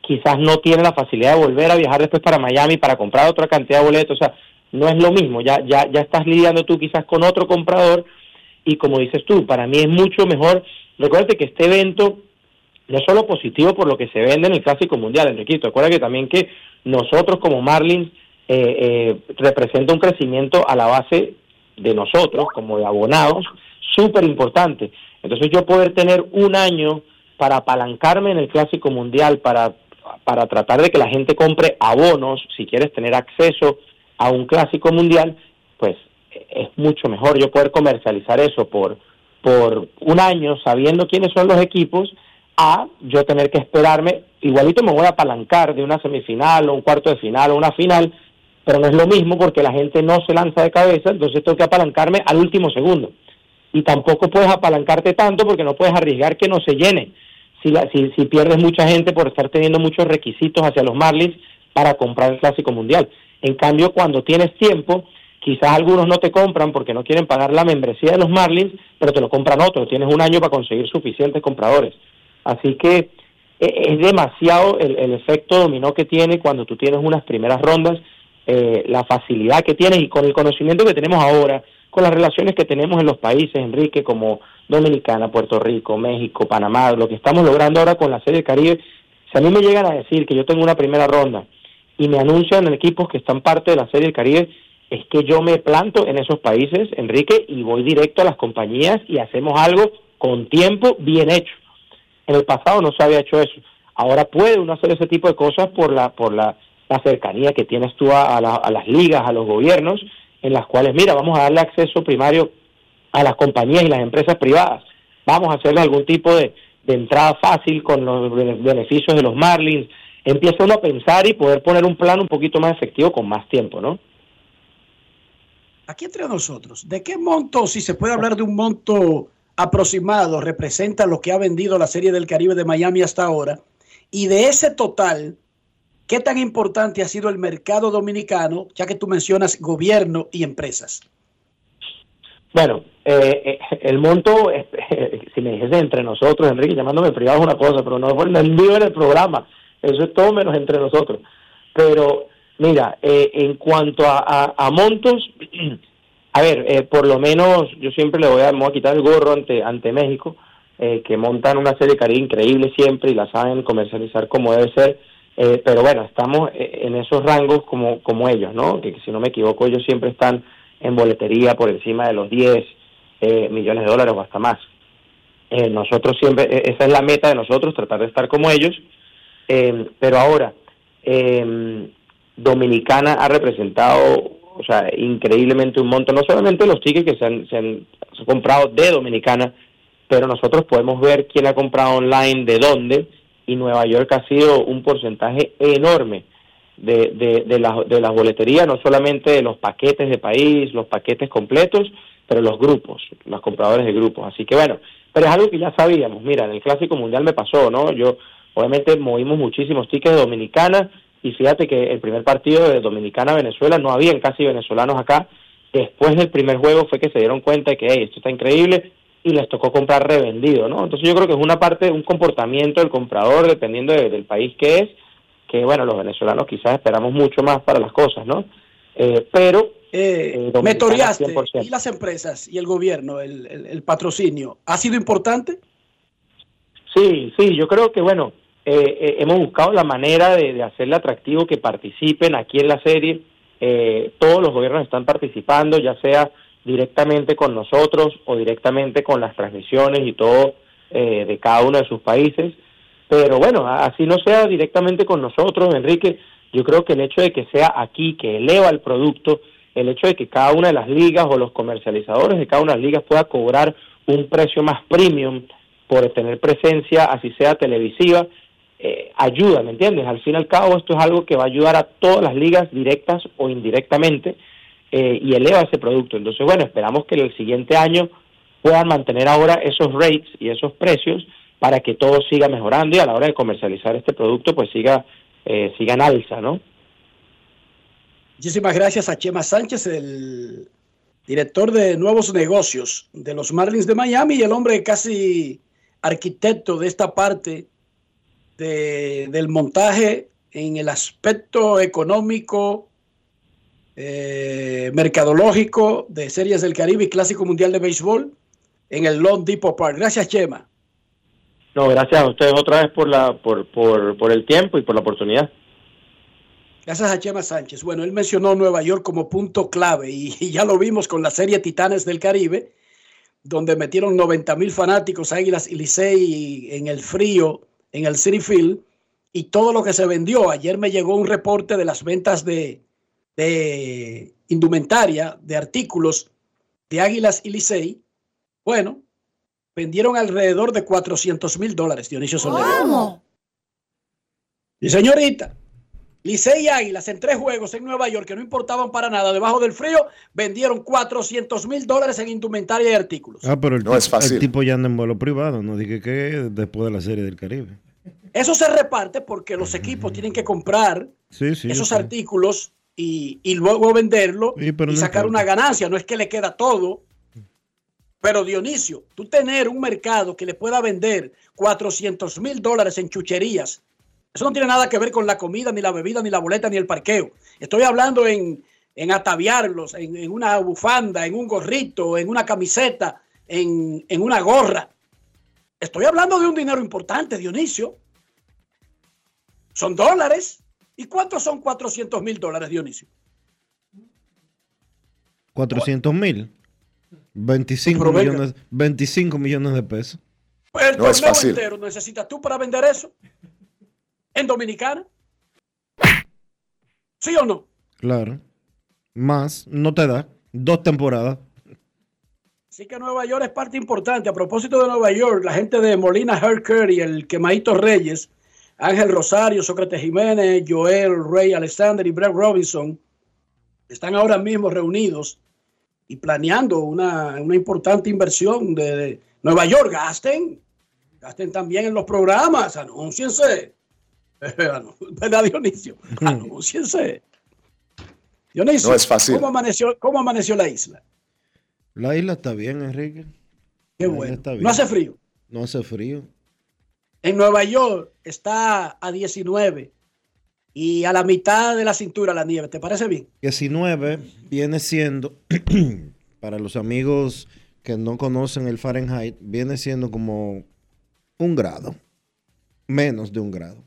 quizás no tiene la facilidad de volver a viajar después para Miami para comprar otra cantidad de boletos. O sea, no es lo mismo. Ya, ya, ya estás lidiando tú quizás con otro comprador y como dices tú, para mí es mucho mejor. Recuérdate que este evento no es solo positivo por lo que se vende en el Clásico Mundial, Enriquito. Recuerda que también que nosotros como Marlins eh, eh, representa un crecimiento a la base de nosotros como de abonados súper importante. Entonces yo poder tener un año para apalancarme en el Clásico Mundial, para, para tratar de que la gente compre abonos, si quieres tener acceso a un Clásico Mundial, pues es mucho mejor yo poder comercializar eso por, por un año sabiendo quiénes son los equipos a yo tener que esperarme, igualito me voy a apalancar de una semifinal o un cuarto de final o una final, pero no es lo mismo porque la gente no se lanza de cabeza, entonces tengo que apalancarme al último segundo. Y tampoco puedes apalancarte tanto porque no puedes arriesgar que no se llene. Si, la, si, si pierdes mucha gente por estar teniendo muchos requisitos hacia los Marlins para comprar el Clásico Mundial. En cambio, cuando tienes tiempo, quizás algunos no te compran porque no quieren pagar la membresía de los Marlins, pero te lo compran otros. Tienes un año para conseguir suficientes compradores. Así que eh, es demasiado el, el efecto dominó que tiene cuando tú tienes unas primeras rondas, eh, la facilidad que tienes y con el conocimiento que tenemos ahora, con las relaciones que tenemos en los países, Enrique, como Dominicana, Puerto Rico, México, Panamá, lo que estamos logrando ahora con la Serie Caribe, si a mí me llegan a decir que yo tengo una primera ronda y me anuncian equipos que están parte de la Serie Caribe, es que yo me planto en esos países, Enrique, y voy directo a las compañías y hacemos algo con tiempo bien hecho. En el pasado no se había hecho eso. Ahora puede uno hacer ese tipo de cosas por la por la la cercanía que tienes tú a, a las ligas, a los gobiernos, en las cuales, mira, vamos a darle acceso primario a las compañías y las empresas privadas. Vamos a hacerle algún tipo de, de entrada fácil con los beneficios de los Marlins. Empieza uno a pensar y poder poner un plan un poquito más efectivo con más tiempo, ¿no? Aquí entre nosotros, ¿de qué monto, si se puede hablar de un monto aproximado, representa lo que ha vendido la Serie del Caribe de Miami hasta ahora? Y de ese total, ¿qué tan importante ha sido el mercado dominicano, ya que tú mencionas gobierno y empresas? Bueno, eh, eh, el monto, si me dijese entre nosotros, Enrique, llamándome privado es una cosa, pero no fue el envío en el programa. Eso es todo menos entre nosotros. Pero, mira, eh, en cuanto a, a, montos, a ver, por lo menos yo siempre le voy a, a quitar el gorro ante, ante México, que montan una serie de increíble siempre y la saben comercializar como debe ser. Pero bueno, estamos en esos rangos como, como ellos, ¿no? Que, si no me equivoco, ellos siempre están en boletería por encima de los 10 eh, millones de dólares o hasta más. Eh, nosotros siempre, e, esa es la meta de nosotros, tratar de estar como ellos. Eh, pero ahora, Dominicana ha representado, o sea, increíblemente un monto, no solamente los tickets que se han, se han, comprado de Dominicana, pero nosotros podemos ver quién ha comprado online, de dónde, y Nueva York ha sido un porcentaje enorme de, de, de, la, de las boleterías, no solamente de los paquetes de país, los paquetes completos, pero los grupos, los compradores de grupos. Así que bueno, pero es algo que ya sabíamos. Mira, en el Clásico Mundial me pasó, ¿no? Yo, obviamente, movimos muchísimos tickets de Dominicana y fíjate que el primer partido de Dominicana-Venezuela no habían casi venezolanos acá. Después del primer juego fue que se dieron cuenta de que hey, esto está increíble y les tocó comprar revendido, ¿no? Entonces yo creo que es una parte, un comportamiento del comprador, dependiendo del país que es, que bueno, los venezolanos quizás esperamos mucho más para las cosas, ¿no? Eh, pero... Eh, eh me ¿y las empresas y el gobierno, el, el, patrocinio, ha sido importante? Sí, sí, yo creo que bueno, eh, hemos buscado la manera de, de, hacerle atractivo que participen aquí en la serie. todos los gobiernos están participando, ya sea directamente con nosotros o directamente con las transmisiones y todo de cada uno de sus países. Pero bueno, así no sea directamente con nosotros, Enrique, yo creo que el hecho de que sea aquí, que eleva el producto, el hecho de que cada una de las ligas o los comercializadores de cada una de las ligas pueda cobrar un precio más premium por tener presencia, así sea televisiva, eh, ayuda, ¿me entiendes? Al fin y al cabo esto es algo que va a ayudar a todas las ligas directas o indirectamente eh, y eleva ese producto. Entonces, bueno, esperamos que el siguiente año puedan mantener ahora esos rates y esos precios para que todo siga mejorando y a la hora de comercializar este producto pues siga, eh, siga en alza, ¿no? Muchísimas gracias a Chema Sánchez, el director de nuevos negocios de los Marlins de Miami y el hombre casi arquitecto de esta parte de, del montaje en el aspecto económico, eh, mercadológico de Series del Caribe y Clásico Mundial de Béisbol en el Long Depot Park. Gracias, Chema. No, gracias a ustedes otra vez por, la, por, por, por el tiempo y por la oportunidad. Gracias a Chema Sánchez. Bueno, él mencionó Nueva York como punto clave y, ya lo vimos con la serie Titanes del Caribe, donde metieron 90 mil fanáticos, Águilas y Licey en el frío, en el City Field, y todo lo que se vendió. Ayer me llegó un reporte de las ventas de, de indumentaria, de artículos de Águilas y Licey. Bueno, vendieron alrededor de 400 mil dólares, Dionisio Soler. ¿Cómo? Y señorita, Licey y Águilas en tres juegos en Nueva York que no importaban para nada, debajo del frío, vendieron 400 mil dólares en indumentaria y artículos. Ah, pero el, no es fácil. el tipo ya anda en vuelo privado, no dije que después de la serie del Caribe. Eso se reparte porque los equipos tienen que comprar esos artículos y, luego venderlo y sacar una ganancia. No es que le queda todo pero Dionisio, tú tener un mercado que le pueda vender 400 mil dólares en chucherías, eso no tiene nada que ver con la comida, ni la bebida, ni la boleta, ni el parqueo. Estoy hablando en, ataviarlos, en, una bufanda, en un gorrito, en una camiseta, en, en una gorra. Estoy hablando de un dinero importante, Dionisio. Son dólares. ¿Y cuántos son 400 mil dólares, Dionisio? 400 mil. 25 millones, 25 millones de pesos. Pues el no es fácil. entero necesitas tú para vender eso en Dominicana. ¿Sí o no? Claro. Más, no te da. Dos temporadas. Así que Nueva York es parte importante. A propósito de Nueva York, la gente de Molina Herker y el Quemadito Reyes, Ángel Rosario, Sócrates Jiménez, Joel Rey Alexander y Brett Robinson están ahora mismo reunidos y planeando una, una importante inversión de, de Nueva York. Gasten, gasten también en los programas, anúnciense. ¿Verdad, Dionisio? Anúnciense. Dionisio, No es fácil. ¿cómo amaneció, ¿cómo amaneció la isla? La isla está bien, Enrique. Qué bueno. está bien. No hace frío. No hace frío. En Nueva York está a 19 y a la mitad de la cintura la nieve. ¿Te parece bien? 19 viene siendo, para los amigos que no conocen el Fahrenheit, viene siendo como un grado. Menos de un grado.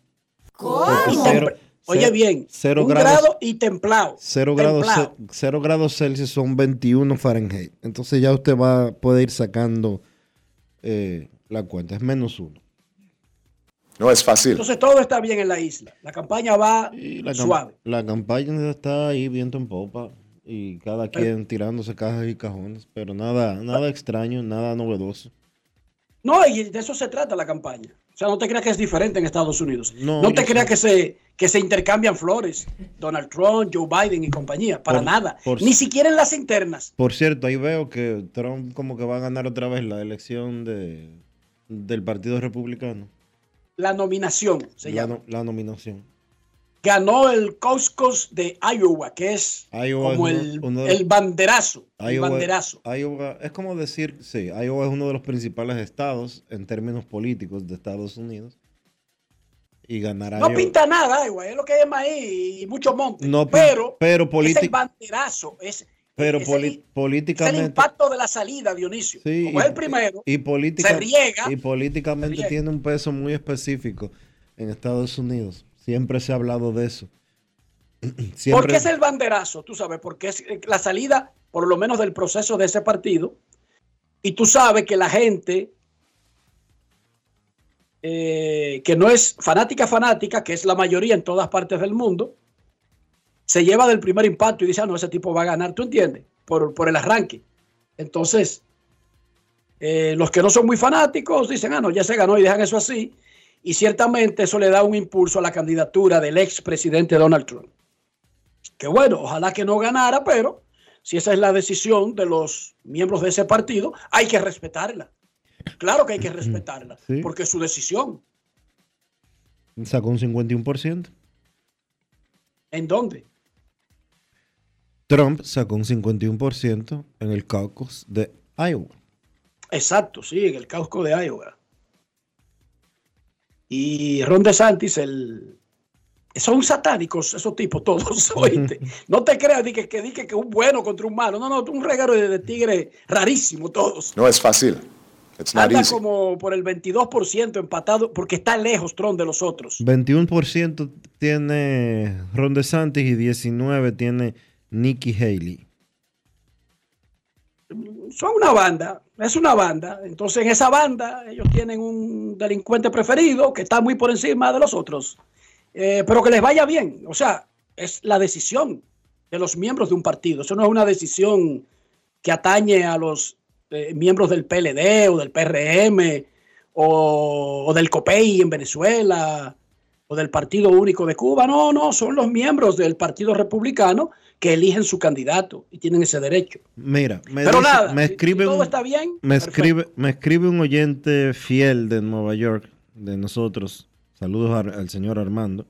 Cero- tem- Oye bien, cero un grados- grado y templado. Cero grados, Templado. cero grados Celsius son 21 Fahrenheit. Entonces ya usted va a poder ir sacando eh, la cuenta. Es menos uno. No es fácil. Entonces todo está bien en la isla. La campaña va La, cam- suave. la campaña está ahí viento en popa y cada quien tirándose cajas y cajones, pero nada, nada extraño, nada novedoso. No, y de eso se trata la campaña. O sea, no te creas que es diferente en Estados Unidos. No, No, te creas sé. que se, que se intercambian flores. Donald Trump, Joe Biden y compañía. Para Por- nada. por- Ni siquiera en las internas. Por cierto, ahí veo que Trump como que va a ganar otra vez la elección de, del Partido Republicano. La nominación se la, llama. no- la nominación. Ganó el Caucus de Iowa, que es Iowa como es el, uno el banderazo. el Iowa, banderazo. Iowa- es como decir, sí, Iowa es uno de los principales estados en términos políticos de Estados Unidos. Y ganará No Iowa. pinta nada, Iowa. Es lo que es maíz y mucho monte. No, pero pero es el banderazo. Es, pero el- es el políticamente. impacto de la salida, Dionisio. Sí, Como y- es el primero, y, política- se riega. y políticamente se riega. tiene un peso muy específico en Estados Unidos. Siempre se ha hablado de eso. ¿Por Siempre, qué es el banderazo? Tú sabes, porque es eh, la salida, por lo menos del proceso de ese partido. Y tú sabes que la gente eh, que no es fanática fanática, que es la mayoría en todas partes del mundo, se lleva del primer impacto y dice, ah, no, ese tipo va a ganar, ¿tú entiendes? Por, por el arranque. Entonces, eh, los que no son muy fanáticos dicen, ah, no, ya se ganó y dejan eso así. Y ciertamente eso le da un impulso a la candidatura del expresidente Donald Trump. Que bueno, ojalá que no ganara, pero si esa es la decisión de los miembros de ese partido, hay que respetarla. Claro que hay que respetarla, Sí. porque es su decisión. sacó un 51%. ¿En dónde? Trump sacó un 51% en el caucus de Iowa. Exacto, sí, en el causco de Iowa. Y Ron DeSantis, el... son satánicos esos tipos todos, oíste. No te creas di que, que, que, que un bueno contra un malo. No, no, un regalo de, de tigre rarísimo todos. No es fácil. It's not Anda easy. como por el 22% empatado, porque está lejos Trump de los otros. 21% tiene Ron DeSantis y 19% tiene Nikki Haley. Son una banda, es una banda. Entonces en esa banda ellos tienen un delincuente preferido que está muy por encima de los otros. Eh, pero que les vaya bien. O sea, es la decisión de los miembros de un partido. Eso no es una decisión que atañe a los eh, miembros del PLD o del PRM o, o del COPEI en Venezuela o del Partido Único de Cuba. No, no, son los miembros del Partido Republicano que eligen su candidato y tienen ese derecho. Mira, me, Pero dice- nada, me si- escribe si todo un- está bien, me perfecto. escribe, me escribe un oyente fiel de Nueva York, de nosotros. Saludos al señor Armando.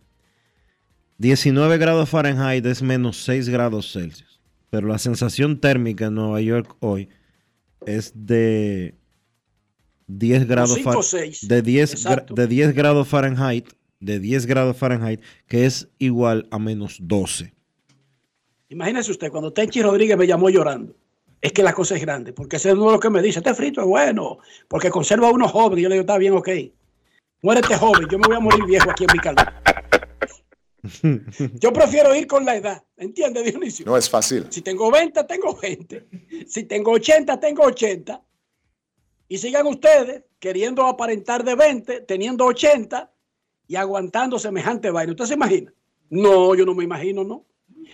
19 grados Fahrenheit es menos 6 grados Celsius. Pero la sensación térmica en Nueva York hoy es de 10 grados, cinco Fa- o seis. de 10, gra- Exacto. de 10 grados Fahrenheit, de 10 grados Fahrenheit, que es igual a menos 12. Imagínese usted, cuando Tenchi Rodríguez me llamó llorando, es que la cosa es grande, porque ese es uno de los que me dice, este frito es bueno, porque conserva a uno joven. Y yo le digo, está bien, ok. Muérete joven, yo me voy a morir viejo aquí en mi calor. Yo prefiero ir con la edad, ¿entiende, Dionisio? No es fácil. Si tengo 20, tengo 20. Si tengo 80, tengo 80. Y sigan ustedes queriendo aparentar de 20, teniendo 80 y aguantando semejante vaina. ¿Usted se imagina? No, yo no me imagino, ¿no?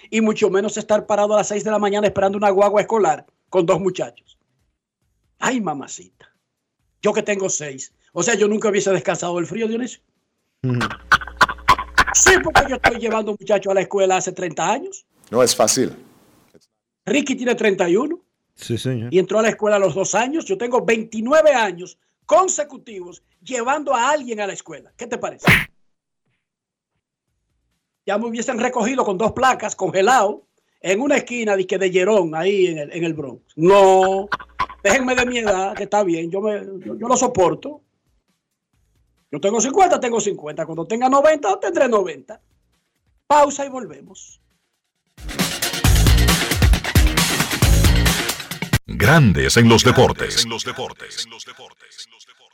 Y mucho menos estar parado a las 6 de la mañana esperando una guagua escolar con dos muchachos. Ay, mamacita. Yo que tengo seis. O sea, yo nunca hubiese descansado del frío, Dionisio. Sí, porque yo estoy llevando muchachos a la escuela hace 30 años. No es fácil. Ricky tiene 31 Sí, señor. y entró a la escuela a los dos años. Yo tengo 29 años consecutivos llevando a alguien a la escuela. ¿Qué te parece? Ya me hubiesen recogido con dos placas congelado en una esquina de, que de Llerón, ahí en el, en el Bronx. No, déjenme de mi edad, que está bien, yo, me, yo, yo lo soporto. Yo tengo 50, tengo 50. Cuando tenga 90, tendré 90. Pausa y volvemos. Grandes en los deportes.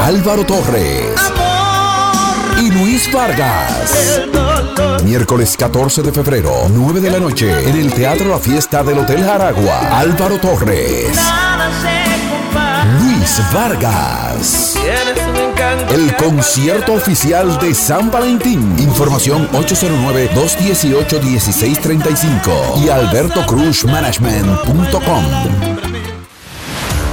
Álvaro Torres. Y Luis Vargas. Miércoles 14 de febrero, 9 de la noche, en el Teatro La Fiesta del Hotel Jaragua. Álvaro Torres. Luis Vargas. El concierto oficial de San Valentín. Información 809-218-1635 y albertocruzmanagement.com.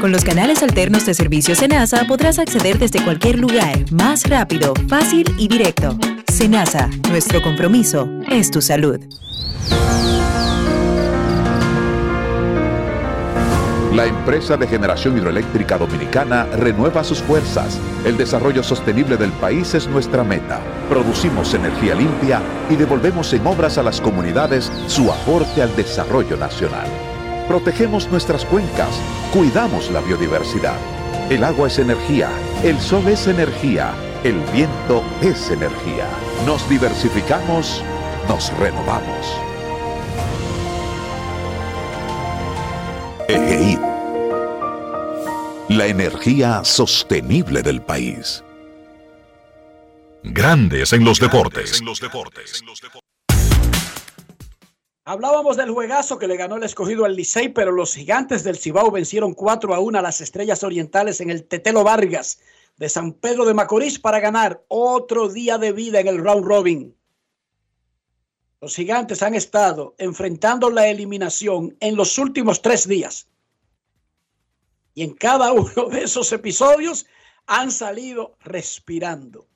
Con los canales alternos de servicio Senasa podrás acceder desde cualquier lugar, más rápido, fácil y directo. Senasa, nuestro compromiso es tu salud. La empresa de generación hidroeléctrica dominicana renueva sus fuerzas. El desarrollo sostenible del país es nuestra meta. Producimos energía limpia y devolvemos en obras a las comunidades su aporte al desarrollo nacional. Protegemos nuestras cuencas, cuidamos la biodiversidad. El agua es energía, el sol es energía, el viento es energía. Nos diversificamos, nos renovamos. EGI. La energía sostenible del país. Grandes en los deportes. Hablábamos del juegazo que le ganó el escogido al Licey, pero los gigantes del Cibao vencieron 4 a 1 a las Estrellas Orientales en el Tetelo Vargas de San Pedro de Macorís para ganar otro día de vida en el round robin. Los gigantes han estado enfrentando la eliminación en los últimos tres días. Y en cada uno de esos episodios han salido respirando.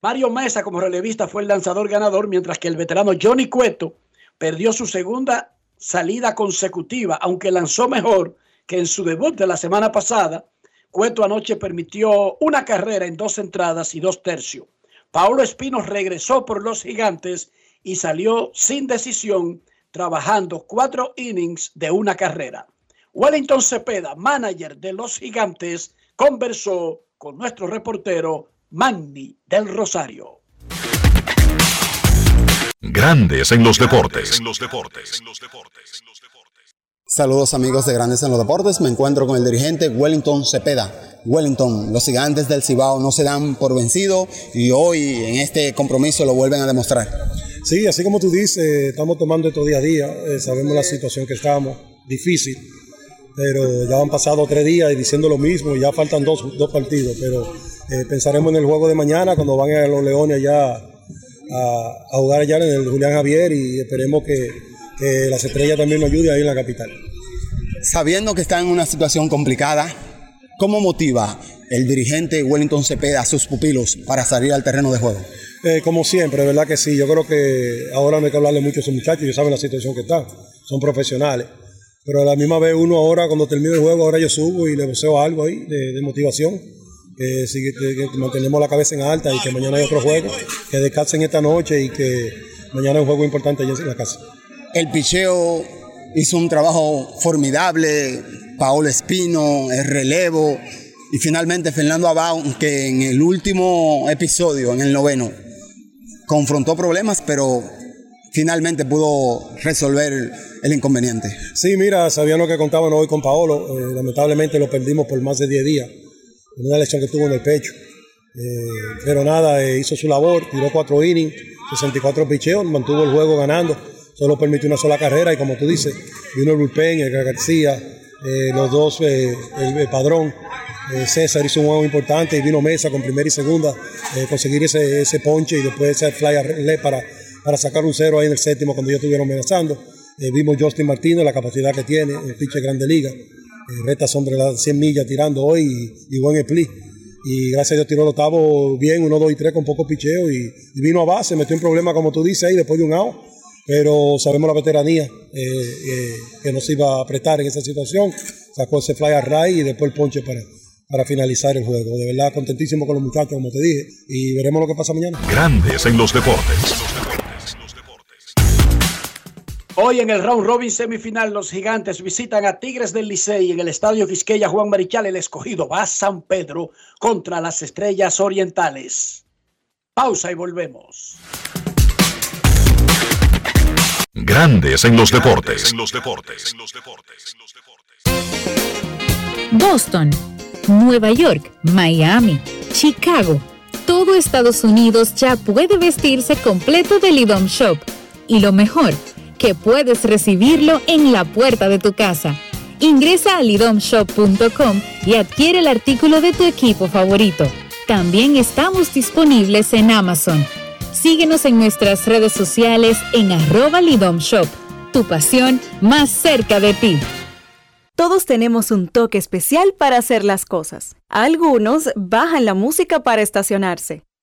Mario Mesa como relevista fue el lanzador ganador, mientras que el veterano Johnny Cueto perdió su segunda salida consecutiva, aunque lanzó mejor que en su debut de la semana pasada. Cueto anoche permitió una carrera en dos entradas y dos tercios. Paulo Espinos regresó por los gigantes y salió sin decisión, trabajando cuatro innings de una carrera. Wellington Cepeda, manager de los gigantes, conversó con nuestro reportero Manny del Rosario. Grandes en los deportes. Saludos amigos de Grandes en los Deportes, me encuentro con el dirigente Wellington Cepeda. Wellington, los gigantes del Cibao no se dan por vencido y hoy en este compromiso lo vuelven a demostrar. Sí, así como tú dices, estamos tomando esto día a día, eh, sabemos la situación que estamos, difícil, pero ya han pasado tres días y diciendo lo mismo, y ya faltan dos, dos partidos, pero eh, pensaremos en el juego de mañana cuando van a los Leones allá a, a jugar allá en el Julián Javier y esperemos que, que las estrellas también nos ayuden ahí en la capital. Sabiendo que está en una situación complicada, ¿cómo motiva el dirigente Wellington Cepeda a sus pupilos para salir al terreno de juego? Eh, como siempre, verdad que sí. Yo creo que ahora no hay que hablarle mucho a esos muchachos, ellos saben la situación que están, son profesionales. Pero a la misma vez uno ahora, cuando termine el juego, ahora yo subo y le deseo algo ahí de, de motivación. Que, que- mantenemos la cabeza en alta y que mañana hay otro juego, que descansen esta noche y que mañana hay un juego importante allá en la casa. El picheo hizo un trabajo formidable, Paolo Espino, el relevo y finalmente Fernando Abao, que en el último episodio, en el noveno, confrontó problemas, pero finalmente pudo resolver el inconveniente. Sí, mira, sabían lo que contaban hoy con Paolo. eh, lamentablemente lo perdimos por más de 10 días. En Una lesión que tuvo en el pecho. Eh, pero nada, eh, hizo su labor, tiró cuatro innings, 64 picheos, mantuvo el juego ganando. Solo permitió una sola carrera y como tú dices, vino el bullpen, el García, eh, los dos, el, padrón. César hizo un juego importante y vino Mesa con primera y segunda, conseguir ese, ese ponche y después ese fly para, para sacar un cero ahí en el séptimo cuando ya estuvieron amenazando. Vimos Justin Martínez, la capacidad que tiene, el pitcher Grande Liga. Eh, reta sobre las 100 millas tirando hoy y, buen split. Y gracias a Dios tiró el octavo bien, 1, 2 y 3 con poco picheo y, vino a base, metió un problema como tú dices ahí después de un out. Pero sabemos la veteranía eh, eh, que nos iba a apretar en esa situación. Sacó ese fly a Ray y después el ponche para, para finalizar el juego. De verdad, contentísimo con los muchachos, como te dije. Y veremos lo que pasa mañana. Grandes en los deportes. Hoy en el round robin semifinal los gigantes visitan a Tigres del Licey en el estadio Quisqueya Juan Marichal. El escogido va a San Pedro contra las estrellas orientales. Pausa y volvemos. Grandes en los deportes. En los deportes. Boston, Nueva York, Miami, Chicago. Todo Estados Unidos ya puede vestirse completo del IDOM Shop. Y lo mejor, que puedes recibirlo en la puerta de tu casa. Ingresa a lidomshop.com y adquiere el artículo de tu equipo favorito. También estamos disponibles en Amazon. Síguenos en nuestras redes sociales en arroba Lidom Shop. Tu pasión más cerca de ti. Todos tenemos un toque especial para hacer las cosas. Algunos bajan la música para estacionarse.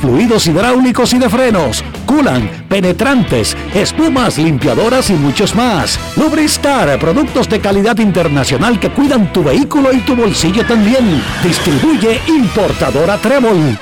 fluidos hidráulicos y de frenos, culan, penetrantes, espumas, limpiadoras y muchos más. Lubristar, productos de calidad internacional que cuidan tu vehículo y tu bolsillo también. Distribuye importadora Trébol.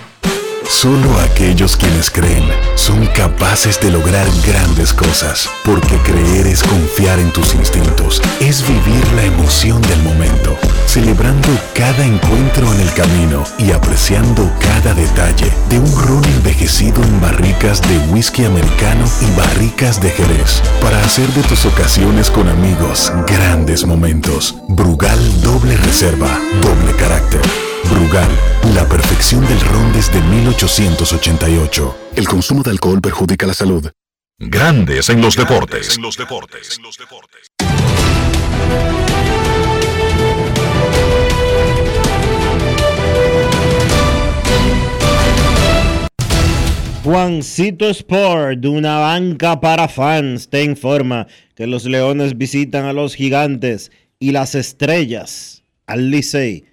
Solo aquellos quienes creen son capaces de lograr grandes cosas, porque creer es confiar en tus instintos, es vivir la emoción del momento, celebrando cada encuentro en el camino y apreciando cada detalle de un ron envejecido en barricas de whisky americano y barricas de Jerez, para hacer de tus ocasiones con amigos grandes momentos. Brugal doble reserva, doble carácter. Brugal, la perfección del ron desde 1888. El consumo de alcohol perjudica la salud. Grandes en los deportes. Juancito Sport, una banca para fans, te informa que los Leones visitan a los Gigantes y las Estrellas al Licey.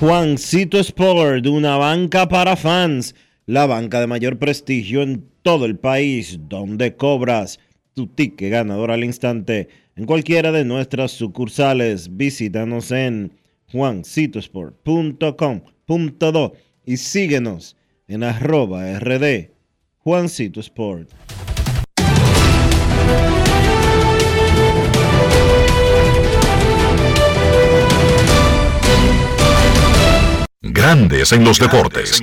Juancito Sport, una banca para fans, la banca de mayor prestigio en todo el país, donde cobras tu ticket ganador al instante en cualquiera de nuestras sucursales. Visítanos en juancitosport.com.do y síguenos en arroba rd Juancito Sport. Grandes en los deportes.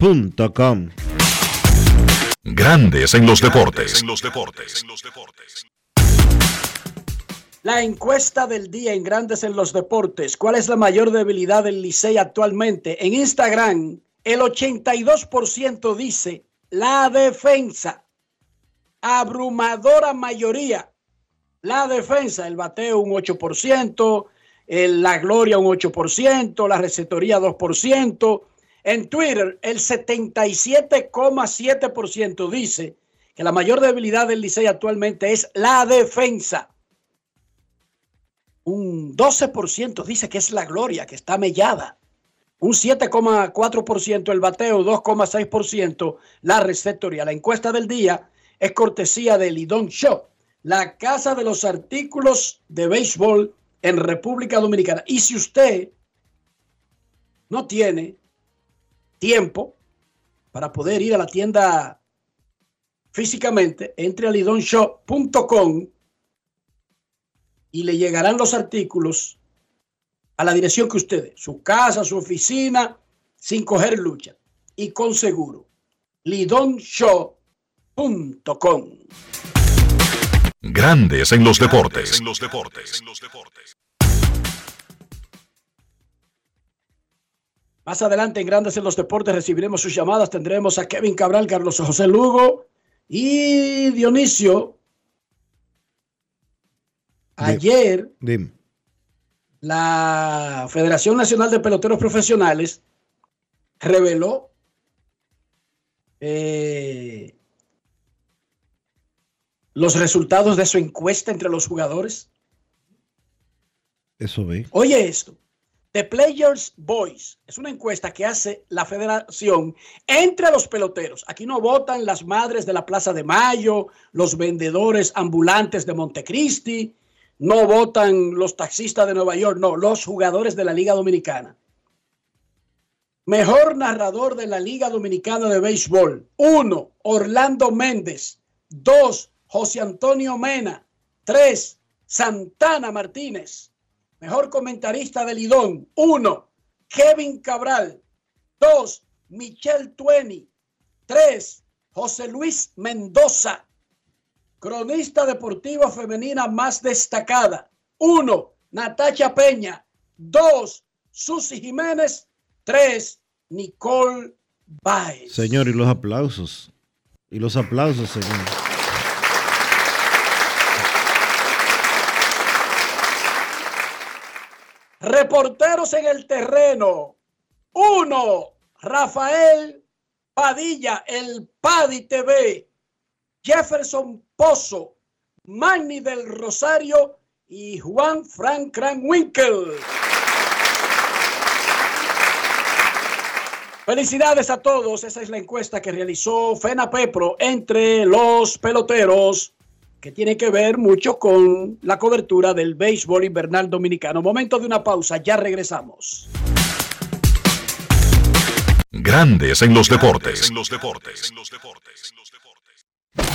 InvierteRD.com. Grandes en los deportes. La encuesta del día en Grandes en los Deportes. ¿Cuál es la mayor debilidad del Licey actualmente? En Instagram, el 82% dice la defensa. Abrumadora mayoría la defensa, el bateo un 8%, el, la gloria un 8%, la receptoría 2%. En Twitter, el 77,7% dice que la mayor debilidad del Licey actualmente es la defensa. Un 12% dice que es la gloria, que está mellada. Un 7,4% el bateo, 2,6% la receptoría. La encuesta del día es cortesía de Lidón Shop la Casa de los Artículos de Béisbol en República Dominicana. Y si usted no tiene tiempo para poder ir a la tienda físicamente, entre a lidonshop.com y le llegarán los artículos a la dirección que usted, su casa, su oficina, sin coger lucha y con seguro. lidonshop.com Grandes en los deportes. Más adelante en Grandes en los Deportes recibiremos sus llamadas. Tendremos a Kevin Cabral, Carlos José Lugo y Dionisio. Ayer, la Federación Nacional de Peloteros Profesionales reveló eh, los resultados de su encuesta entre los jugadores? Eso ve. Oye esto. The Players Voice es una encuesta que hace la federación entre los peloteros. Aquí no votan las madres de la Plaza de Mayo, los vendedores ambulantes de Montecristi, no votan los taxistas de Nueva York, no, los jugadores de la Liga Dominicana. Mejor narrador de la Liga Dominicana de Béisbol. Uno, Orlando Méndez. Dos, José Antonio Mena. Tres, Santana Martínez. Mejor comentarista del Lidón. Uno, Kevin Cabral. Dos, Michelle Tueni. Tres, José Luis Mendoza. Cronista deportiva femenina más destacada. Uno, Natacha Peña. Dos, Susi Jiménez. Tres, Nicole Baez. Señor, y los aplausos. Y los aplausos, señor. Reporteros en el terreno. Uno, Rafael Padilla, el Padi TV. Jefferson Pozo, Magni del Rosario y Juan Frank Kranwinkel. Felicidades a todos. Esa es la encuesta que realizó Fena Pepro entre los peloteros que tiene que ver mucho con la cobertura del béisbol invernal dominicano. Momento de una pausa, ya regresamos. Grandes en los deportes.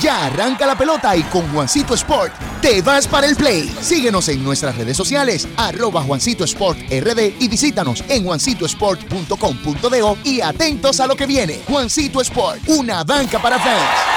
Ya arranca la pelota y con Juancito Sport te vas para el play. Síguenos en nuestras redes sociales, arroba Juancito Sport RD y visítanos en juancitosport.com.de y atentos a lo que viene. Juancito Sport, una banca para fans.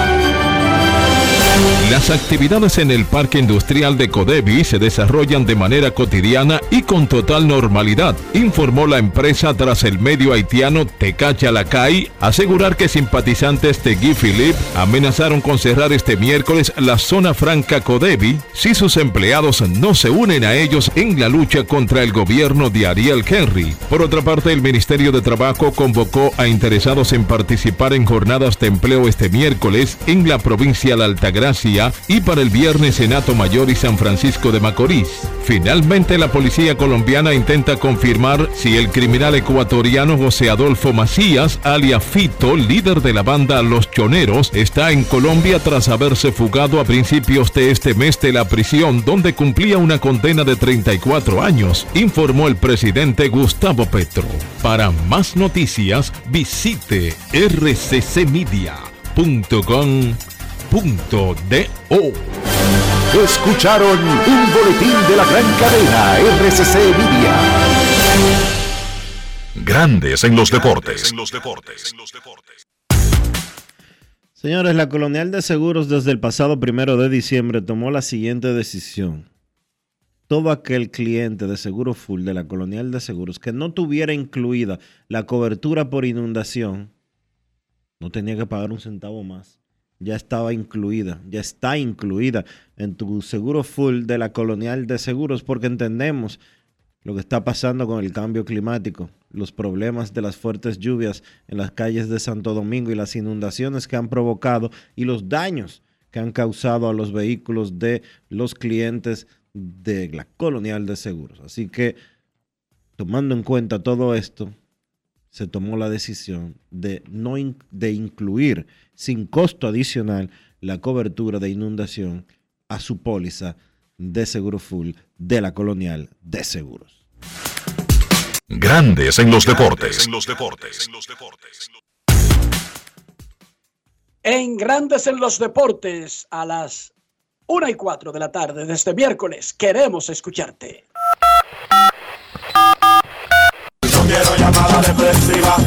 Las actividades en el Parque Industrial de Codevi se desarrollan de manera cotidiana y con total normalidad, informó la empresa tras el medio haitiano Tecacha Lacay asegurar que simpatizantes de Guy Philippe amenazaron con cerrar este miércoles la zona franca Codevi si sus empleados no se unen a ellos en la lucha contra el gobierno de Ariel Henry. Por otra parte, el Ministerio de Trabajo convocó a interesados en participar en jornadas de empleo este miércoles en la provincia de Altagracia y para el viernes en Ato Mayor y San Francisco de Macorís. Finalmente, la policía colombiana intenta confirmar si el criminal ecuatoriano José Adolfo Macías, alias Fito, líder de la banda Los Choneros, está en Colombia tras haberse fugado a principios de este mes de la prisión donde cumplía una condena de 34 años, informó el presidente Gustavo Petro. Para más noticias, visite rccmedia.com .do. Escucharon un boletín de la gran cadena RCC Media. Grandes en los deportes. Señores, la Colonial de Seguros desde el pasado primero de diciembre tomó la siguiente decisión. Todo aquel cliente de seguro full de la Colonial de Seguros que no tuviera incluida la cobertura por inundación, no tenía que pagar un centavo más ya estaba incluida, ya está incluida en tu seguro full de la colonial de seguros porque entendemos lo que está pasando con el cambio climático, los problemas de las fuertes lluvias en las calles de Santo Domingo y las inundaciones que han provocado y los daños que han causado a los vehículos de los clientes de la colonial de seguros. Así que, tomando en cuenta todo esto, se tomó la decisión de, no de incluir sin costo adicional la cobertura de inundación a su póliza de seguro full de la colonial de seguros. Grandes en los deportes. En Grandes en los deportes, a las 1 y 4 de la tarde de este miércoles, queremos escucharte. No quiero llamada depresiva.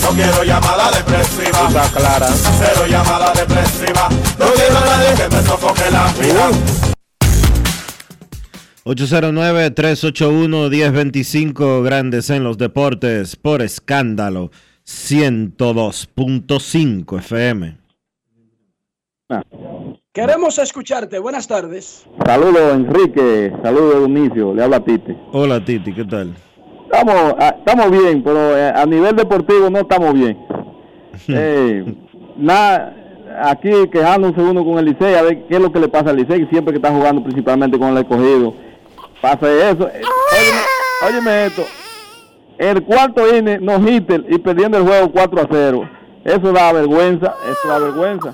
No quiero llamada depresiva. Está clara. Cero llamada depresiva. No quiero a nadie que me sofoque la vida. 809-381-1025 Grandes en los Deportes por escándalo 102.5 FM. Queremos escucharte. Buenas tardes. Saludos Enrique, saludos Dionisio, le habla Titi. Hola Titi, ¿qué tal? Estamos, ah, estamos bien, pero eh, a nivel deportivo no estamos bien. Eh, nada, aquí quejándose uno con el Licey, a ver qué es lo que le pasa al Licey, siempre que está jugando principalmente con el escogido. Pasa eso. Eh, óyeme, óyeme esto. El cuarto INE nos hitter y perdiendo el juego 4 a 0. Eso da vergüenza, eso da vergüenza.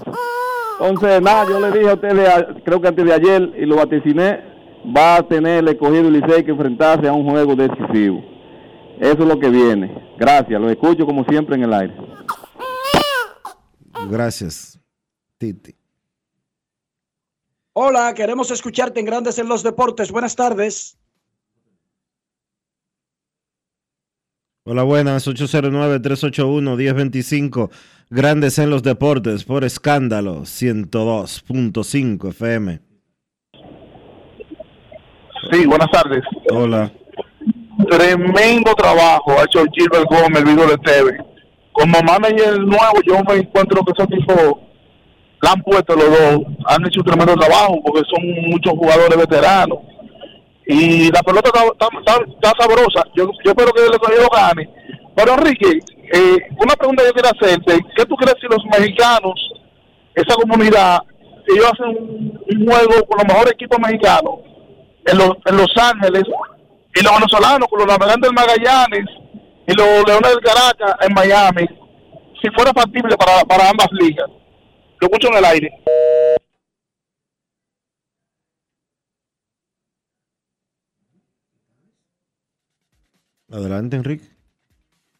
Entonces, nada, yo le dije a ustedes, creo que antes de ayer, y lo vaticiné, va a tener el escogido Licey que enfrentarse a un juego decisivo. Eso es lo que viene. Gracias, lo escucho como siempre en el aire. Gracias, Titi. Hola, queremos escucharte en Grandes en los Deportes. Buenas tardes. Hola, buenas. 809-381-1025. Grandes en los Deportes por escándalo 102.5 FM. Sí, buenas tardes. Hola. Tremendo trabajo ha hecho Gilbert Gómez, de TV. Como manager nuevo, yo me encuentro que esos tipos la han puesto los dos, han hecho un tremendo trabajo porque son muchos jugadores veteranos. Y la pelota está, sabrosa. Yo, yo espero que el escogido gane. Pero Enrique, eh, una pregunta que quiero hacerte. ¿Qué tú crees si los mexicanos, esa comunidad, ellos hacen un, un juego con los mejores equipos mexicanos en los, en Los Ángeles y los venezolanos con los navegantes del Magallanes y los Leones del Caracas en Miami, si fuera factible para, para ambas ligas? Lo escucho en el aire. Adelante, Enrique.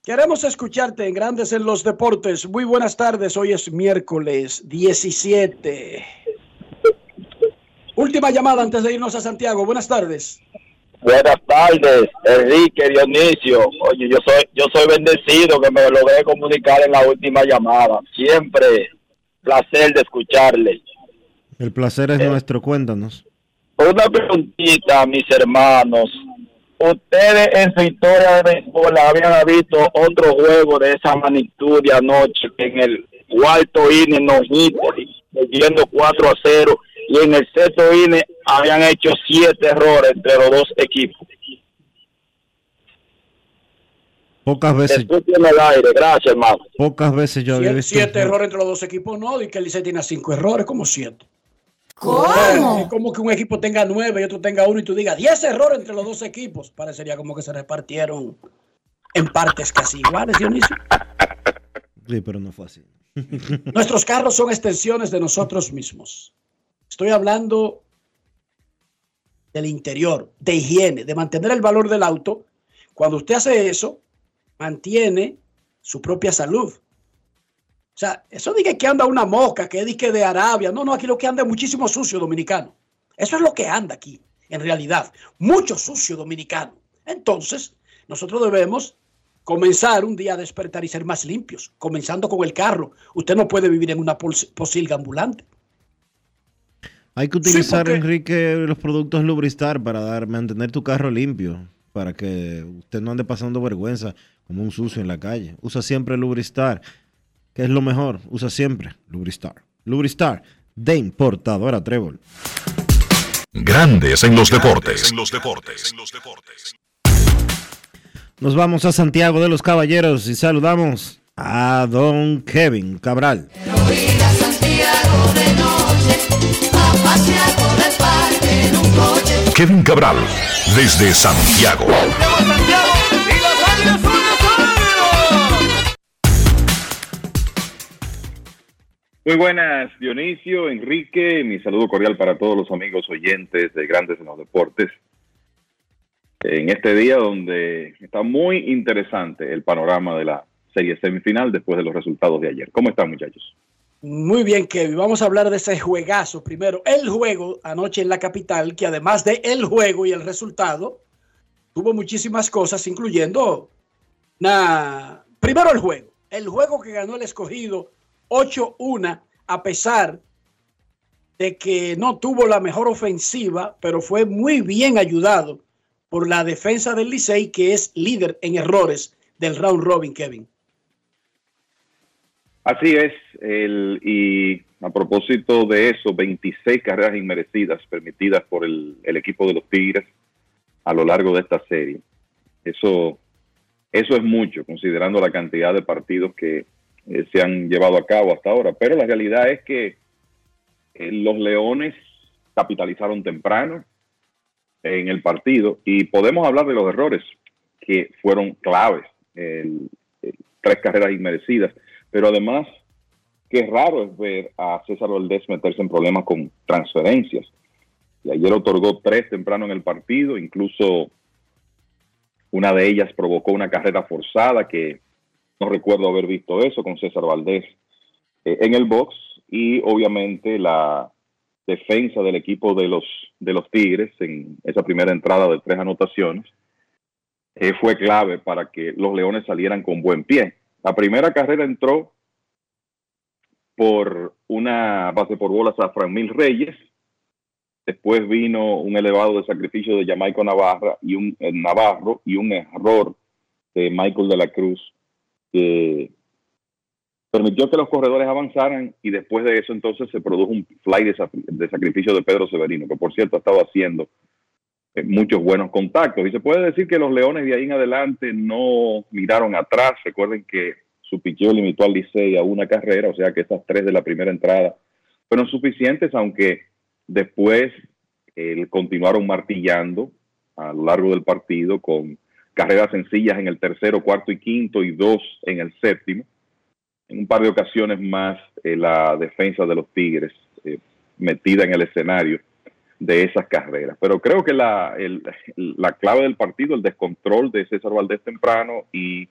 Queremos escucharte en Grandes en los Deportes. Muy buenas tardes. Hoy es miércoles 17. Última llamada antes de irnos a Santiago. Buenas tardes. Buenas tardes, Enrique Dionisio. Oye, yo soy yo soy bendecido que me logré comunicar en la última llamada. Siempre placer de escucharle. El placer es nuestro, cuéntanos. Una preguntita, mis hermanos. ¿Ustedes en su historia de béisbol habían visto otro juego de esa magnitud de anoche en el cuarto inning nos perdiendo 4 a 0 y en el sexto inning habían hecho siete errores entre los dos equipos? Pocas veces, en el aire, gracias hermano. pocas veces yo había Siete, visto. siete errores entre los dos equipos, no, y que el Licey tiene cinco errores, como siete. ¿Cómo? Es como que un equipo tenga nueve y otro tenga uno y tú digas diez errores entre los dos equipos. Parecería como que se repartieron en partes casi iguales, Dionisio. Sí, pero no fue así. Nuestros carros son extensiones de nosotros mismos. Estoy hablando del interior, de higiene, de mantener el valor del auto. Cuando usted hace eso, mantiene su propia salud. O sea, eso dice que anda una mosca, que dice de Arabia. No, no, aquí lo que anda es muchísimo sucio dominicano. Eso es lo que anda aquí, en realidad. Mucho sucio dominicano. Entonces, nosotros debemos comenzar un día a despertar y ser más limpios, comenzando con el carro. Usted no puede vivir en una pos- posilga ambulante. Hay que utilizar, porque- Enrique, los productos Lubristar para dar, mantener tu carro limpio, para que usted no ande pasando vergüenza como un sucio en la calle. Usa siempre Lubristar, que es lo mejor. Usa siempre Lubristar. Lubristar, de importadora Trébol. Grandes en los deportes. En los deportes. Nos vamos a Santiago de los Caballeros y saludamos a don Kevin Cabral. Pasear por el parque en un coche. Kevin Cabral, desde Santiago. Muy buenas, Dionisio, Enrique, mi saludo cordial para todos los amigos oyentes de Grandes en los Deportes. En este día donde está muy interesante el panorama de la serie semifinal después de los resultados de ayer. ¿Cómo están, muchachos? Muy bien, Kevin. Vamos a hablar de ese juegazo. Primero, el juego anoche en la capital, que además de el juego y el resultado, tuvo muchísimas cosas, incluyendo una... primero el juego. El juego que ganó el escogido 8-1, a pesar de que no tuvo la mejor ofensiva, pero fue muy bien ayudado por la defensa del Licey, que es líder en errores del round robin, Kevin. Así es, el, y a propósito de eso, 26 carreras inmerecidas permitidas por el, equipo de los Tigres a lo largo de esta serie. Eso, eso es mucho, considerando la cantidad de partidos que eh, se han llevado a cabo hasta ahora. Pero la realidad es que eh, los Leones capitalizaron temprano en el partido y podemos hablar de los errores que fueron claves, el- tres carreras inmerecidas, pero además qué raro es ver a César Valdés meterse en problemas con transferencias. Y ayer otorgó tres temprano en el partido, incluso una de ellas provocó una carrera forzada que no recuerdo haber visto eso con César Valdés eh, en el box y obviamente la defensa del equipo de los de los Tigres en esa primera entrada de tres anotaciones eh, fue clave para que los Leones salieran con buen pie. La primera carrera entró por una base por bolas a Fran Mil Reyes. Después vino un elevado de sacrificio de Jamaico Navarra y un eh, Navarro y un error de Michael de la Cruz que permitió que los corredores avanzaran y después de eso entonces se produjo un fly de, de sacrificio de Pedro Severino, que por cierto ha estado haciendo muchos buenos contactos. Y se puede decir que los Leones de ahí en adelante no miraron atrás. Recuerden que su picheo limitó al Licey a una carrera, o sea que esas tres de la primera entrada fueron suficientes, aunque después eh, continuaron martillando a lo largo del partido con carreras sencillas en el tercero, cuarto y quinto y dos en el séptimo. En un par de ocasiones más eh, la defensa de los Tigres eh, metida en el escenario de esas carreras. Pero creo que la, la clave del partido, el descontrol de César Valdés temprano y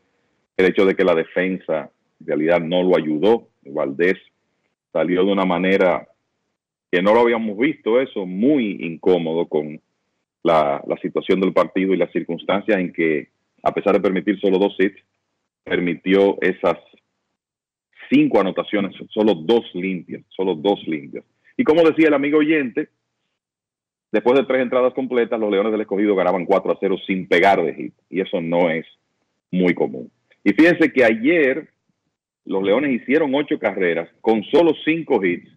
el hecho de que la defensa en realidad no lo ayudó. Valdés salió de una manera que no lo habíamos visto, eso muy incómodo con la, la situación del partido y las circunstancias en que, a pesar de permitir solo dos hits, permitió esas cinco anotaciones, solo dos limpias, solo dos limpias. Y como decía el amigo oyente, después de tres entradas completas, los Leones del Escogido ganaban 4 a 0 sin pegar de hit. Y eso no es muy común. Y fíjense que ayer los Leones hicieron ocho carreras con solo cinco hits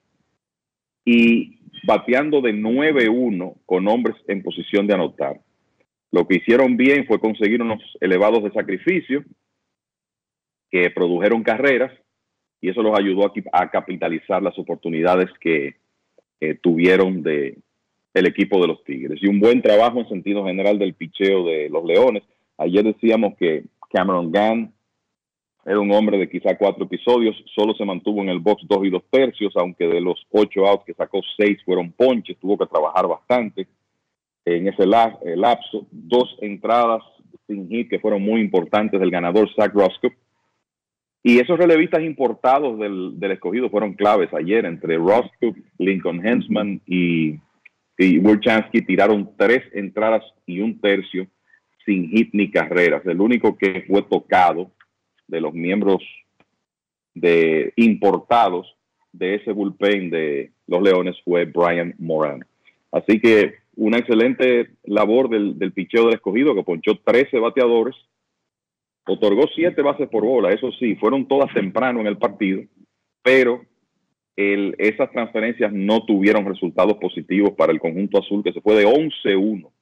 y bateando de 9-1 con hombres en posición de anotar. Lo que hicieron bien fue conseguir unos elevados de sacrificio que produjeron carreras y eso los ayudó a, capitalizar las oportunidades que tuvieron de el equipo de los Tigres. Y un buen trabajo en sentido general del picheo de los Leones. Ayer decíamos que Cameron Gann era un hombre de quizá cuatro episodios, solo se mantuvo en el box dos y dos tercios, aunque de los ocho outs que sacó, seis fueron ponches, tuvo que trabajar bastante en ese eh, lapso. Dos entradas sin hit que fueron muy importantes del ganador Zach Roscoe. Y esos relevistas importados del, del escogido fueron claves ayer entre Roscoe, Lincoln Hensman y, y Wurchansky tiraron tres entradas y un tercio sin hit ni carreras. El único que fue tocado de los miembros de importados de ese bullpen de los Leones fue Brian Moran. Así que una excelente labor del, del picheo del escogido que ponchó 13 bateadores, otorgó 7 bases por bola, eso sí, fueron todas temprano en el partido, pero el- esas transferencias no tuvieron resultados positivos para el conjunto azul que se fue de 11-1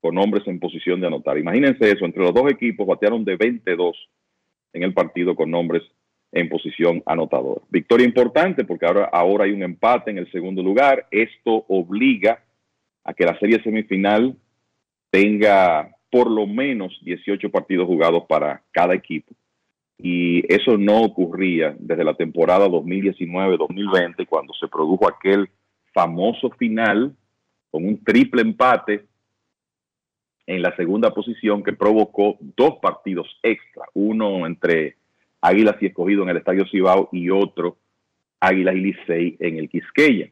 con hombres en posición de anotar. Imagínense eso, entre los dos equipos batearon de 22 en el partido con nombres en posición anotador. Victoria importante porque ahora, ahora hay un empate en el segundo lugar. Esto obliga a que la serie semifinal tenga por lo menos 18 partidos jugados para cada equipo. Y eso no ocurría desde la temporada 2019-2020 cuando se produjo aquel famoso final con un triple empate en la segunda posición que provocó dos partidos extra, uno entre Águilas y Escogido en el Estadio Cibao y otro Águilas y Licey en el Quisqueya.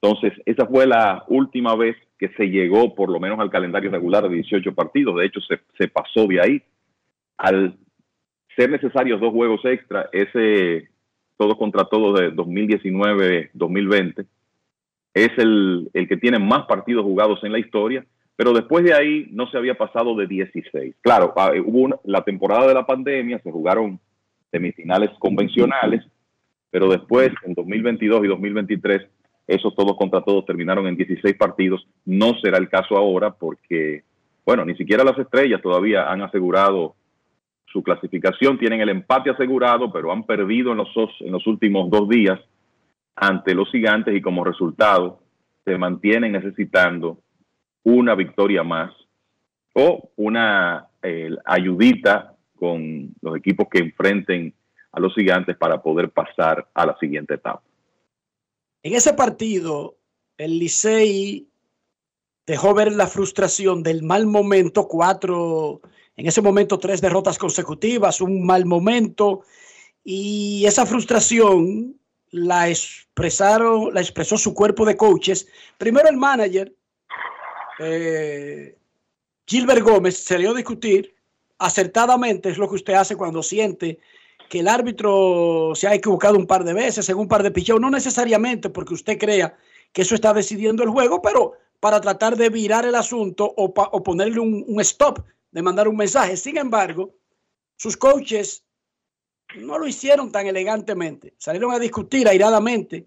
Entonces, esa fue la última vez que se llegó por lo menos al calendario regular de 18 partidos. De hecho, se, se pasó de ahí. Al ser necesarios dos juegos extra, ese todo contra todo de 2019-2020 es el, el que tiene más partidos jugados en la historia, pero después de ahí no se había pasado de 16. Claro, ah, hubo una- la temporada de la pandemia, se jugaron semifinales convencionales, pero después, en 2022 y 2023, esos todos contra todos terminaron en 16 partidos. No será el caso ahora porque, bueno, ni siquiera las estrellas todavía han asegurado su clasificación, tienen el empate asegurado, pero han perdido en los, últimos dos días ante los gigantes y como resultado se mantienen necesitando una victoria más o una ayudita con los equipos que enfrenten a los gigantes para poder pasar a la siguiente etapa. En ese partido, el Licey dejó ver la frustración del mal momento, cuatro, en ese momento tres derrotas consecutivas, un mal momento, y esa frustración la expresaron, la expresó su cuerpo de coaches. Primero el manager, eh, Gilbert Gómez, se dio a discutir acertadamente es lo que usted hace cuando siente que el árbitro se ha equivocado un par de veces en un par de picheos, no necesariamente porque usted crea que eso está decidiendo el juego, pero para tratar de virar el asunto o, ponerle un stop, de mandar un mensaje. Sin embargo, sus coaches no lo hicieron tan elegantemente. Salieron a discutir airadamente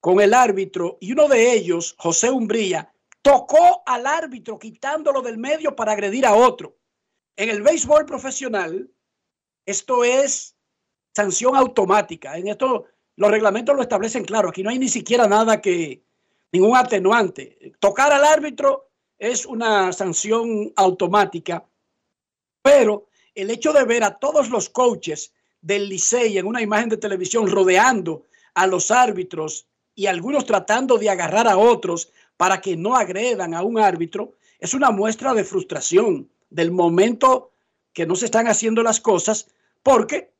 con el árbitro y uno de ellos, José Umbría, tocó al árbitro quitándolo del medio para agredir a otro. En el béisbol profesional, esto es sanción automática. En esto los reglamentos lo establecen claro. Aquí no hay ni siquiera nada que, ningún atenuante. Tocar al árbitro es una sanción automática, pero el hecho de ver a todos los coaches del Licey en una imagen de televisión rodeando a los árbitros y algunos tratando de agarrar a otros para que no agredan a un árbitro, es una muestra de frustración del momento que no se están haciendo las cosas, porque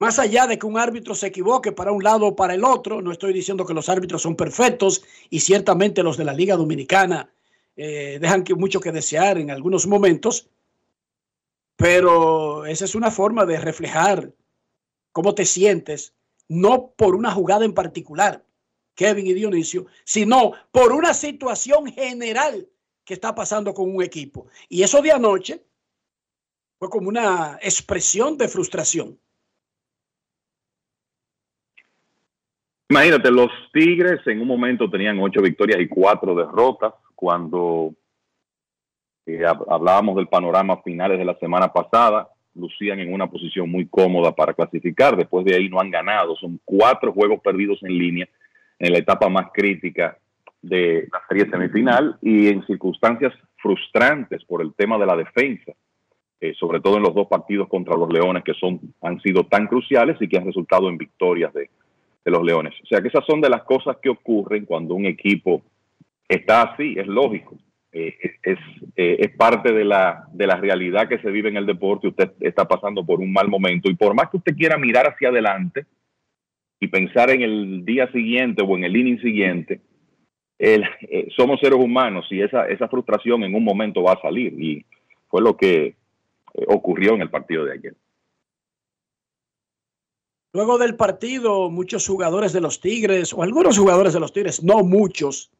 más allá de que un árbitro se equivoque para un lado o para el otro, no estoy diciendo que los árbitros son perfectos y ciertamente los de la Liga Dominicana eh, dejan que mucho que desear en algunos momentos, pero esa es una forma de reflejar cómo te sientes, no por una jugada en particular, Kevin y Dionisio, sino por una situación general que está pasando con un equipo. Y eso de anoche fue como una expresión de frustración. Imagínate, los Tigres en un momento tenían ocho victorias y cuatro derrotas. Cuando eh, hab- hablábamos del panorama finales de la semana pasada, lucían en una posición muy cómoda para clasificar. Después de ahí no han ganado. Son cuatro juegos perdidos en línea en la etapa más crítica de la serie semifinal y en circunstancias frustrantes por el tema de la defensa, eh, sobre todo en los dos partidos contra los Leones que son han sido tan cruciales y que han resultado en victorias de los Leones. O sea que esas son de las cosas que ocurren cuando un equipo está así, es lógico. Eh, es, eh, es parte de la, de la realidad que se vive en el deporte. Usted está pasando por un mal momento y por más que usted quiera mirar hacia adelante y pensar en el día siguiente o en el inning siguiente, eh, somos seres humanos y esa, esa frustración en un momento va a salir y fue lo que ocurrió en el partido de ayer. Luego del partido, muchos jugadores de los Tigres, o algunos jugadores de los Tigres, no muchos,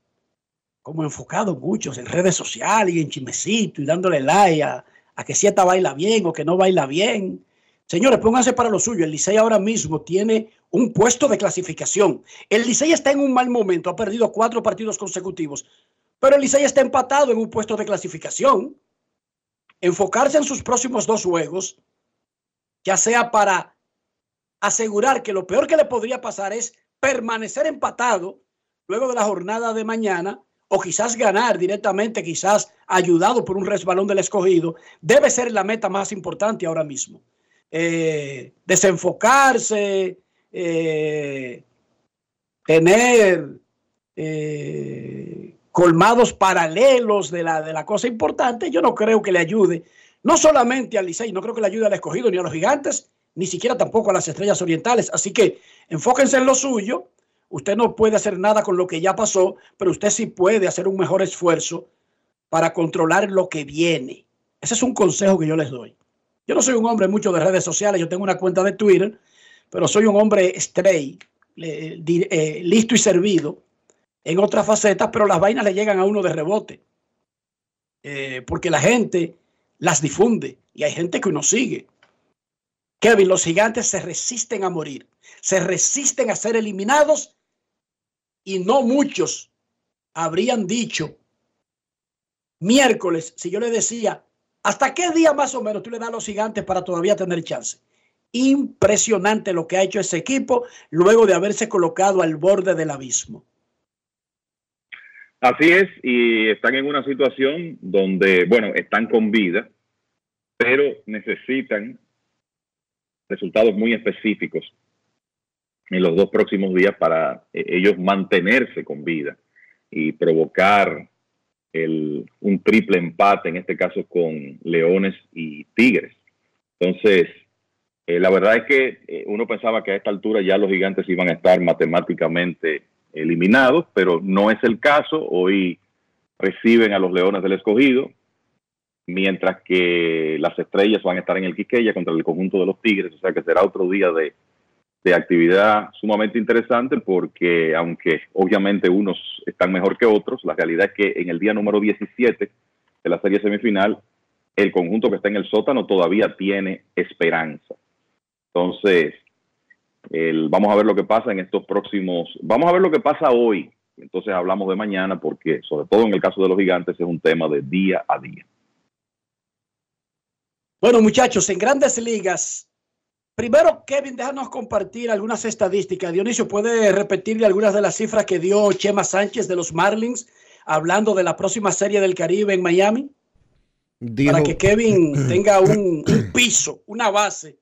como enfocados muchos en redes sociales y en chismecito y dándole like a, a que si esta baila bien o que no baila bien. Señores, pónganse para lo suyo. El Licey ahora mismo tiene un puesto de clasificación. El Licey está en un mal momento, ha perdido cuatro partidos consecutivos, pero el Licey está empatado en un puesto de clasificación. Enfocarse en sus próximos dos juegos, ya sea para asegurar que lo peor que le podría pasar es permanecer empatado luego de la jornada de mañana o quizás ganar directamente, quizás ayudado por un resbalón del escogido, debe ser la meta más importante ahora mismo. Eh, desenfocarse, eh, tener eh, colmados paralelos de la, de la cosa importante, yo no creo que le ayude, no solamente al Licey, no creo que le ayude al escogido ni a los gigantes, ni siquiera tampoco a las estrellas orientales. Así que enfóquense en lo suyo. Usted no puede hacer nada con lo que ya pasó, pero usted sí puede hacer un mejor esfuerzo para controlar lo que viene. Ese es un consejo que yo les doy. Yo no soy un hombre mucho de redes sociales, yo tengo una cuenta de Twitter, pero soy un hombre stray, eh, listo y servido en otras facetas, pero las vainas le llegan a uno de rebote, Eh, porque la gente las difunde y hay gente que uno sigue. Kevin, los gigantes se resisten a morir, se resisten a ser eliminados y no muchos habrían dicho miércoles, si yo le decía, ¿hasta qué día más o menos tú le das a los gigantes para todavía tener chance? Impresionante lo que ha hecho ese equipo luego de haberse colocado al borde del abismo. Así es, y están en una situación donde, bueno, están con vida, pero necesitan resultados muy específicos en los dos próximos días para eh, ellos mantenerse con vida y provocar el, un triple empate, en este caso con Leones y Tigres. Entonces, eh, la verdad es que eh, uno pensaba que a esta altura ya los gigantes iban a estar matemáticamente eliminados, pero no es el caso. Hoy reciben a los Leones del Escogido mientras que las estrellas van a estar en el Quiqueya contra el conjunto de los Tigres, o sea que será otro día de, de actividad sumamente interesante porque aunque obviamente unos están mejor que otros, la realidad es que en el día número 17 de la serie semifinal, el conjunto que está en el sótano todavía tiene esperanza. Entonces, el- vamos a ver lo que pasa en estos próximos, vamos a ver lo que pasa hoy. Entonces hablamos de mañana porque, sobre todo en el caso de los gigantes, es un tema de día a día. Bueno, muchachos, en grandes ligas, primero, Kevin, déjanos compartir algunas estadísticas. Dionisio, ¿puede repetirle algunas de las cifras que dio Chema Sánchez de los Marlins hablando de la próxima serie del Caribe en Miami? Dijo, Para que Kevin tenga un, un piso, una base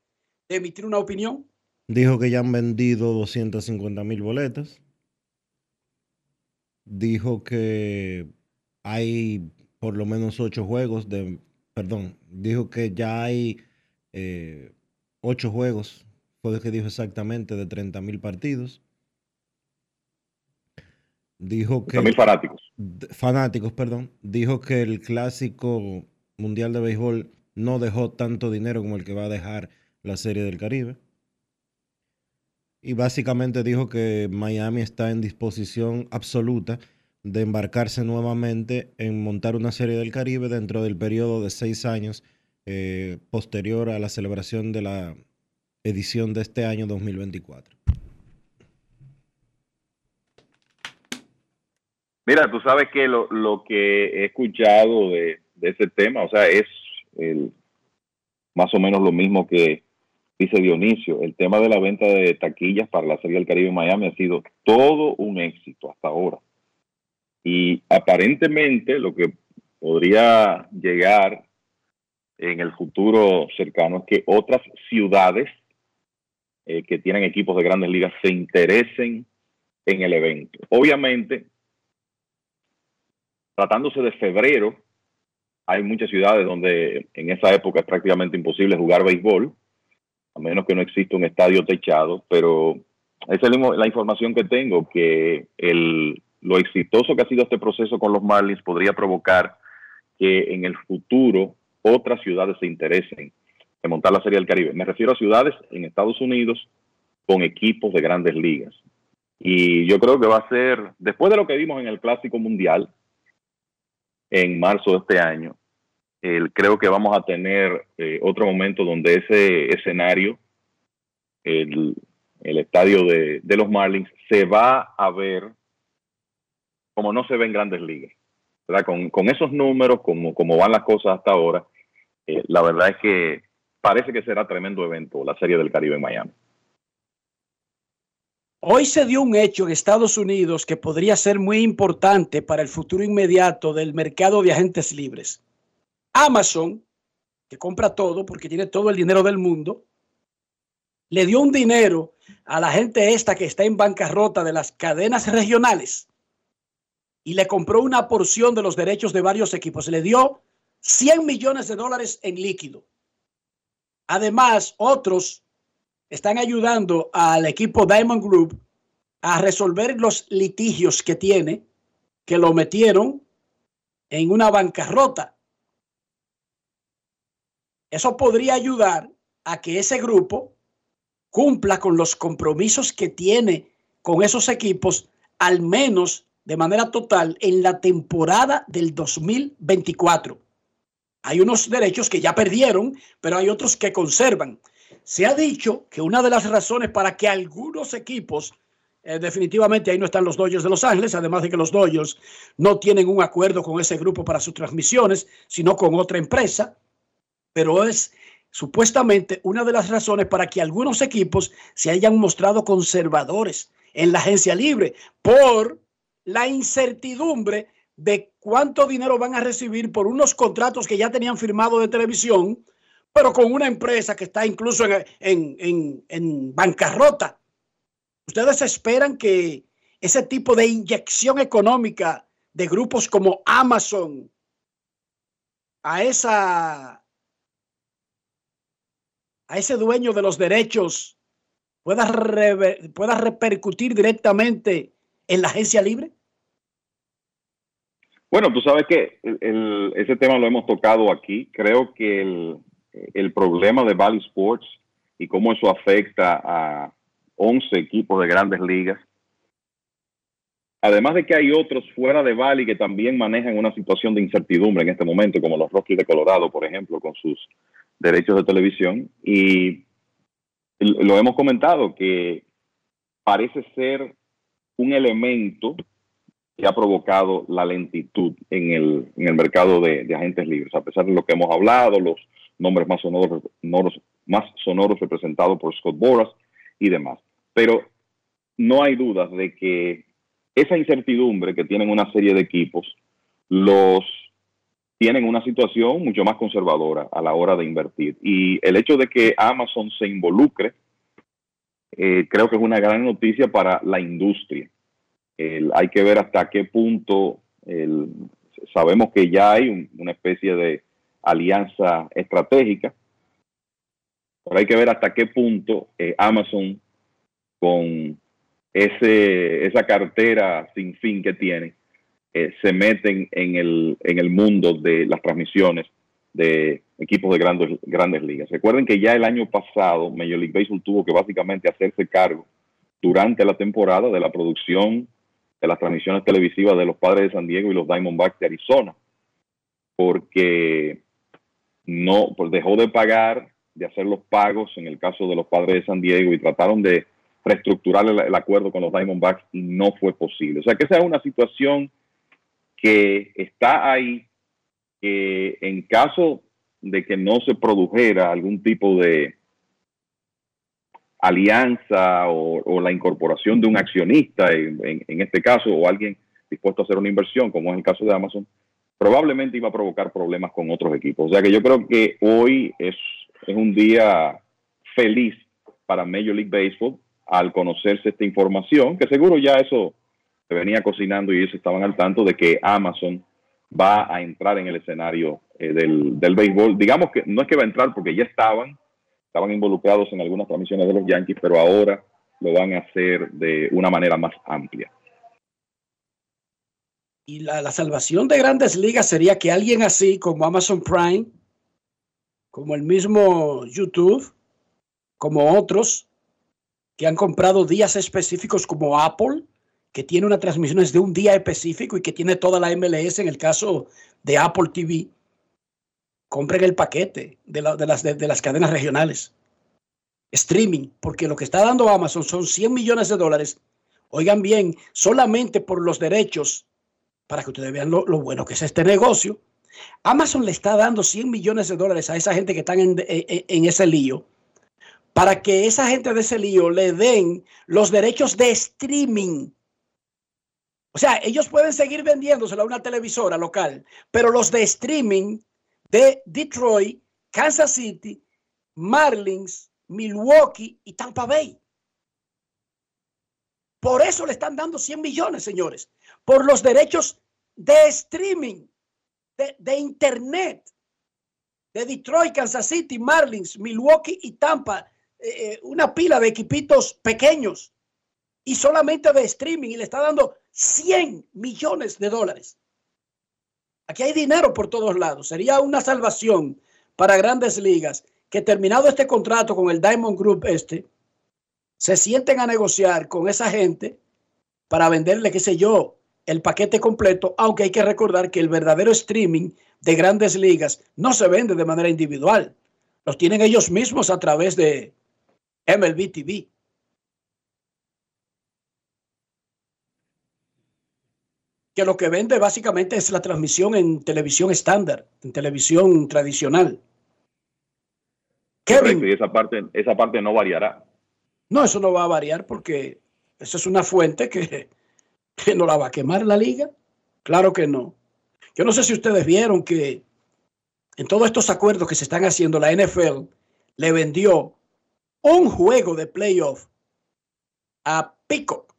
de emitir una opinión. dijo que ya han vendido 250 mil boletas. Dijo que hay por lo menos ocho juegos de, perdón, dijo que ya hay eh, ocho juegos, fue lo que dijo exactamente, de 30 mil partidos. Dijo que... 30.000 fanáticos. Fanáticos, perdón. Dijo que el clásico mundial de béisbol no dejó tanto dinero como el que va a dejar la Serie del Caribe. Y básicamente dijo que Miami está en disposición absoluta de embarcarse nuevamente en montar una Serie del Caribe dentro del periodo de seis años eh, posterior a la celebración de la edición de este año 2024. Mira, tú sabes que lo, lo que he escuchado de, ese tema, o sea, es el- más o menos lo mismo que dice Dionisio. El tema de la venta de taquillas para la Serie del Caribe en Miami ha sido todo un éxito hasta ahora. Y aparentemente lo que podría llegar en el futuro cercano es que otras ciudades eh, que tienen equipos de grandes ligas se interesen en el evento. Obviamente, tratándose de febrero, hay muchas ciudades donde en esa época es prácticamente imposible jugar béisbol, a menos que no exista un estadio techado, pero esa es la información que tengo, que el, lo exitoso que ha sido este proceso con los Marlins podría provocar que en el futuro otras ciudades se interesen en montar la Serie del Caribe. Me refiero a ciudades en Estados Unidos con equipos de grandes ligas. Y yo creo que va a ser, después de lo que vimos en el Clásico Mundial, en marzo de este año, el- creo que vamos a tener eh, otro momento donde ese escenario, el, el estadio de, de los Marlins, se va a ver como no se ve en grandes ligas. Con esos números, como, como van las cosas hasta ahora, eh, la verdad es que parece que será tremendo evento la Serie del Caribe en Miami. Hoy se dio un hecho en Estados Unidos que podría ser muy importante para el futuro inmediato del mercado de agentes libres. Amazon, que compra todo porque tiene todo el dinero del mundo, le dio un dinero a la gente esta que está en bancarrota de las cadenas regionales y le compró una porción de los derechos de varios equipos. Le dio 100 millones de dólares en líquido. Además, otros están ayudando al equipo Diamond Group a resolver los litigios que tiene, que lo metieron en una bancarrota. Eso podría ayudar a que ese grupo cumpla con los compromisos que tiene con esos equipos, al menos de manera total, en la temporada del 2024. Hay unos derechos que ya perdieron, pero hay otros que conservan. Se ha dicho que una de las razones para que algunos equipos, eh, definitivamente ahí no están los Dodgers de Los Ángeles, además de que los Dodgers no tienen un acuerdo con ese grupo para sus transmisiones, sino con otra empresa, pero es supuestamente una de las razones para que algunos equipos se hayan mostrado conservadores en la agencia libre por la incertidumbre de cuánto dinero van a recibir por unos contratos que ya tenían firmado de televisión, pero con una empresa que está incluso en, en- en- en bancarrota. ¿Ustedes esperan que ese tipo de inyección económica de grupos como Amazon a esa a ese dueño de los derechos pueda, pueda repercutir directamente en la agencia libre? Bueno, tú sabes que ese tema lo hemos tocado aquí. Creo que el, el problema de Valley Sports y cómo eso afecta a 11 equipos de grandes ligas, además de que hay otros fuera de Valley que también manejan una situación de incertidumbre en este momento, como los Rockies de Colorado, por ejemplo, con sus derechos de televisión. Y lo hemos comentado que parece ser un elemento que ha provocado la lentitud en el, en el mercado de, agentes libres, a pesar de lo que hemos hablado, los nombres más sonoros, sonoros- más sonoros representados por Scott Boras y demás. Pero no hay dudas de que esa incertidumbre que tienen una serie de equipos los tienen una situación mucho más conservadora a la hora de invertir. Y el hecho de que Amazon se involucre, eh, creo que es una gran noticia para la industria. Hay que ver hasta qué punto sabemos que ya hay un- una especie de alianza estratégica, pero hay que ver hasta qué punto eh, Amazon con ese, esa cartera sin fin que tiene eh, se meten en el, en el mundo de las transmisiones de equipos de grandes, grandes ligas. Recuerden que ya el año pasado Major League Baseball tuvo que básicamente hacerse cargo durante la temporada de la producción de las transmisiones televisivas de los Padres de San Diego y los Diamondbacks de Arizona, porque no pues dejó de pagar, de hacer los pagos en el caso de los Padres de San Diego y trataron de reestructurar el, el acuerdo con los Diamondbacks y no fue posible. O sea que esa es una situación que está ahí, que en caso de que no se produjera algún tipo de alianza o, o la incorporación de un accionista, en, en- en este caso, o alguien dispuesto a hacer una inversión, como es el caso de Amazon, probablemente iba a provocar problemas con otros equipos. O sea que yo creo que hoy es, es un día feliz para Major League Baseball al conocerse esta información, que seguro ya eso se venía cocinando y ellos estaban al tanto de que Amazon va a entrar en el escenario eh, del, del béisbol. Digamos que no es que va a entrar porque ya estaban, estaban involucrados en algunas transmisiones de los Yankees, pero ahora lo van a hacer de una manera más amplia. Y la, la salvación de grandes ligas sería que alguien así como Amazon Prime, como el mismo YouTube, como otros que han comprado días específicos como Apple, que tiene una transmisión de un día específico y que tiene toda la MLS en el caso de Apple TV, compren el paquete de, la- de las, de- las cadenas regionales. Streaming, porque lo que está dando Amazon son 100 millones de dólares. Oigan bien, solamente por los derechos, para que ustedes vean lo, lo bueno que es este negocio. Amazon le está dando 100 millones de dólares a esa gente que están en, en- en ese lío, para que esa gente de ese lío le den los derechos de streaming. O sea, ellos pueden seguir vendiéndoselo a una televisora local, pero los de streaming de Detroit, Kansas City, Marlins, Milwaukee y Tampa Bay. Por eso le están dando 100 millones, señores, por los derechos de streaming, de, de Internet, de Detroit, Kansas City, Marlins, Milwaukee y Tampa. eh, eh, una pila de equipitos pequeños y solamente de streaming y le está dando 100 millones de dólares. Aquí hay dinero por todos lados. Sería una salvación para grandes ligas que terminado este contrato con el Diamond Group este, se sienten a negociar con esa gente para venderle, qué sé yo, el paquete completo, aunque hay que recordar que el verdadero streaming de grandes ligas no se vende de manera individual. Los tienen ellos mismos a través de MLB TV. Que lo que vende básicamente es la transmisión en televisión estándar, en televisión tradicional. Correcto, y esa parte, esa parte no variará. No, eso no va a variar porque eso es una fuente que, que no la va a quemar la liga. Claro que no. Yo no sé si ustedes vieron que en todos estos acuerdos que se están haciendo, la NFL le vendió un juego de playoff a Peacock.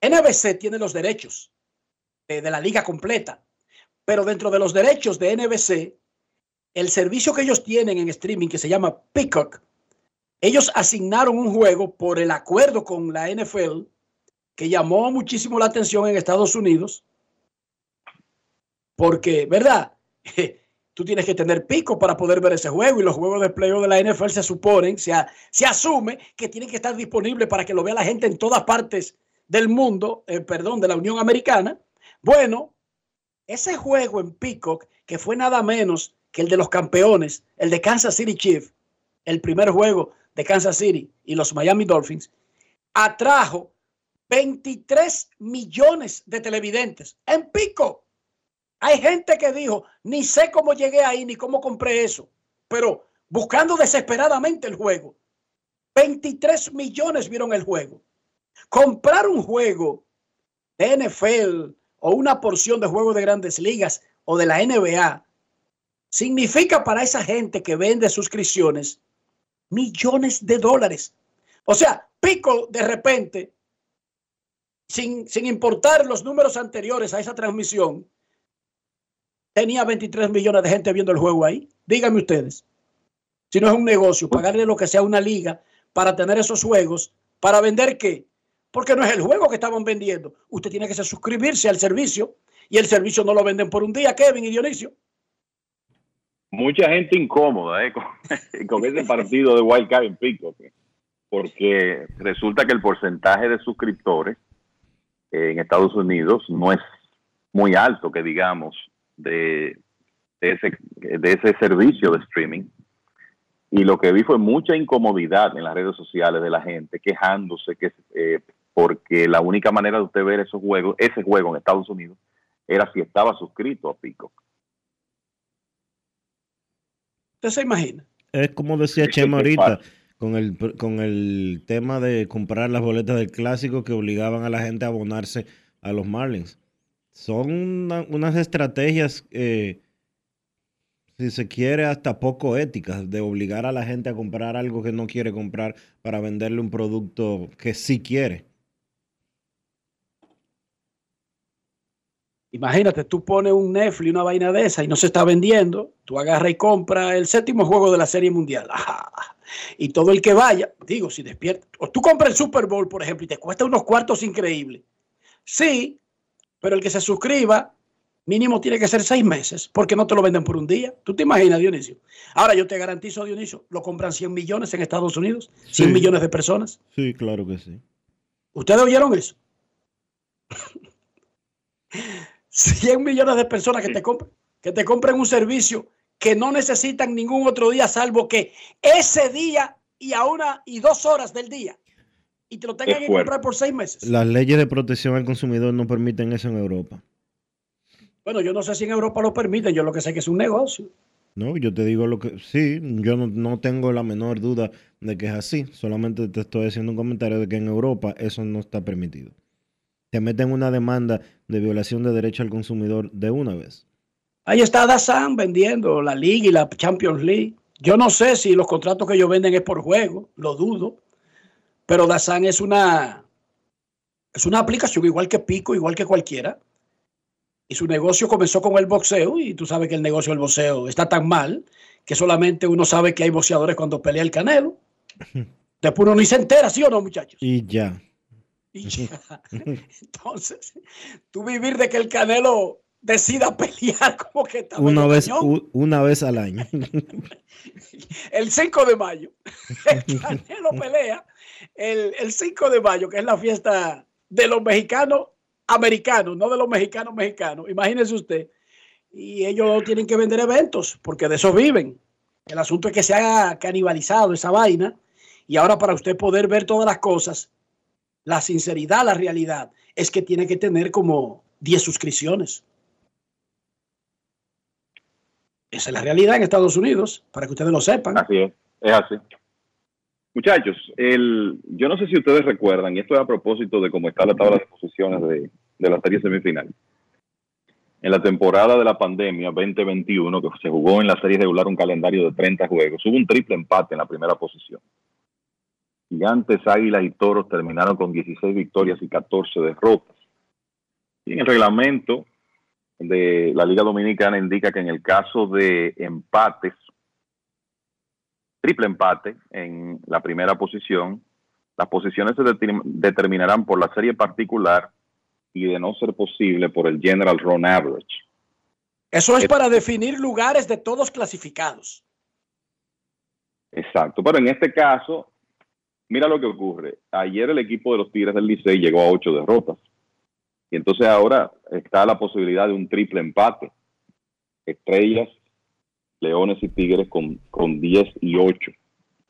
NBC tiene los derechos de, la liga completa, pero dentro de los derechos de NBC, el servicio que ellos tienen en streaming que se llama Peacock, ellos asignaron un juego por el acuerdo con la NFL que llamó muchísimo la atención en Estados Unidos Porque, ¿verdad? Tú tienes que tener pico para poder ver ese juego y los juegos de playoff de la NFL se suponen, se, a- se asume que tienen que estar disponibles para que lo vea la gente en todas partes del mundo, eh, perdón, de la Unión Americana. Bueno, ese juego en Peacock, que fue nada menos que el de los campeones, el de Kansas City Chiefs, el primer juego de Kansas City y los Miami Dolphins, atrajo 23 millones de televidentes en Pico. Hay gente que dijo, ni sé cómo llegué ahí, ni cómo compré eso, pero buscando desesperadamente el juego. 23 millones vieron el juego. Comprar un juego de NFL o una porción de juego de grandes ligas o de la NBA significa para esa gente que vende suscripciones millones de dólares. O sea, Pico de repente, sin, sin importar los números anteriores a esa transmisión, tenía 23 millones de gente viendo el juego ahí. Díganme ustedes, si no es un negocio, pagarle lo que sea una liga para tener esos juegos, para vender qué? Porque no es el juego que estaban vendiendo. Usted tiene que suscribirse al servicio y el servicio no lo venden por un día, Kevin y Dionisio. mucha gente incómoda ¿eh? con, ese partido de Wild Card en Pico, porque resulta que el porcentaje de suscriptores eh, en Estados Unidos no es muy alto, que digamos, de, de ese, de ese servicio de streaming. Y lo que vi fue mucha incomodidad en las redes sociales de la gente quejándose que eh, porque la única manera de usted ver esos juegos, ese juego en Estados Unidos, era si estaba suscrito a Pico. ¿Usted se imagina? Es como decía Chema es ahorita, con el, con el tema de comprar las boletas del clásico que obligaban a la gente a abonarse a los Marlins. Son una- unas estrategias, eh, si se quiere, hasta poco éticas, de obligar a la gente a comprar algo que no quiere comprar para venderle un producto que sí quiere. Imagínate, tú pones un Netflix, una vaina de esa y no se está vendiendo, tú agarras y compras el séptimo juego de la Serie Mundial. Ajá. Y todo el que vaya, digo, si despierta, o tú compras el Super Bowl, por ejemplo, y te cuesta unos cuartos increíbles. Sí, pero el que se suscriba, mínimo tiene que ser seis meses, porque no te lo venden por un día. ¿Tú te imaginas, Dionisio? Ahora yo te garantizo, Dionisio, lo compran 100 millones en Estados Unidos, 100 Sí. millones de personas. Sí, claro que sí. ¿Ustedes oyeron eso? 100 millones de personas que te compran, que te compren un servicio que no necesitan ningún otro día salvo que ese día y a una y dos horas del día y te lo tengan que comprar por seis meses. Las leyes de protección al consumidor no permiten eso en Europa. Bueno, yo no sé si en Europa lo permiten, yo lo que sé que es un negocio. No, yo te digo lo que sí, yo no, no tengo la menor duda de que es así. Solamente te estoy haciendo un comentario de que en Europa eso no está permitido. Te meten una demanda de violación de derecho al consumidor de una vez. Ahí está Dazan vendiendo la Liga y la Champions League. Yo no sé si los contratos que ellos venden es por juego, lo dudo. Pero Dazan es una, es una aplicación igual que Pico, igual que cualquiera. Y su negocio comenzó con el boxeo y tú sabes que el negocio del boxeo está tan mal que solamente uno sabe que hay boxeadores cuando pelea el canelo. Después uno ni se entera, ¿sí o no, muchachos? Y ya. Y ya. Entonces, tú vivir de que el canelo decida pelear como que está Una vez, cañón. una vez al año. el 5 de mayo. El Canelo pelea el, el 5 de mayo, que es la fiesta de los mexicanos americanos, no de los mexicanos mexicanos. Imagínese usted. Y ellos tienen que vender eventos, porque de eso viven. El asunto es que se ha canibalizado esa vaina. Y ahora para usted poder ver todas las cosas, la sinceridad, la realidad, es que tiene que tener como 10 suscripciones. Esa es la realidad en Estados Unidos, para que ustedes lo sepan. Así es, es así. Muchachos, el, yo no sé si ustedes recuerdan, y esto es a propósito de cómo está la tabla de posiciones de, de la serie semifinal. En la temporada de la pandemia 2021, que se jugó en la serie regular un calendario de 30 juegos, hubo un triple empate en la primera posición. Gigantes, Águilas y Toros terminaron con 16 victorias y 14 derrotas. Y en el reglamento de la Liga Dominicana indica que en el caso de empates, triple empate en la primera posición, las posiciones se determin- determinarán por la serie particular y de no ser posible por el General Run Average. Eso es para definir lugares de todos clasificados. Exacto, pero en este caso, mira lo que ocurre. Ayer el equipo de los Tigres del Licey llegó a ocho derrotas. Y entonces ahora está la posibilidad de un triple empate. Estrellas, Leones y Tigres con, con 10 y 8.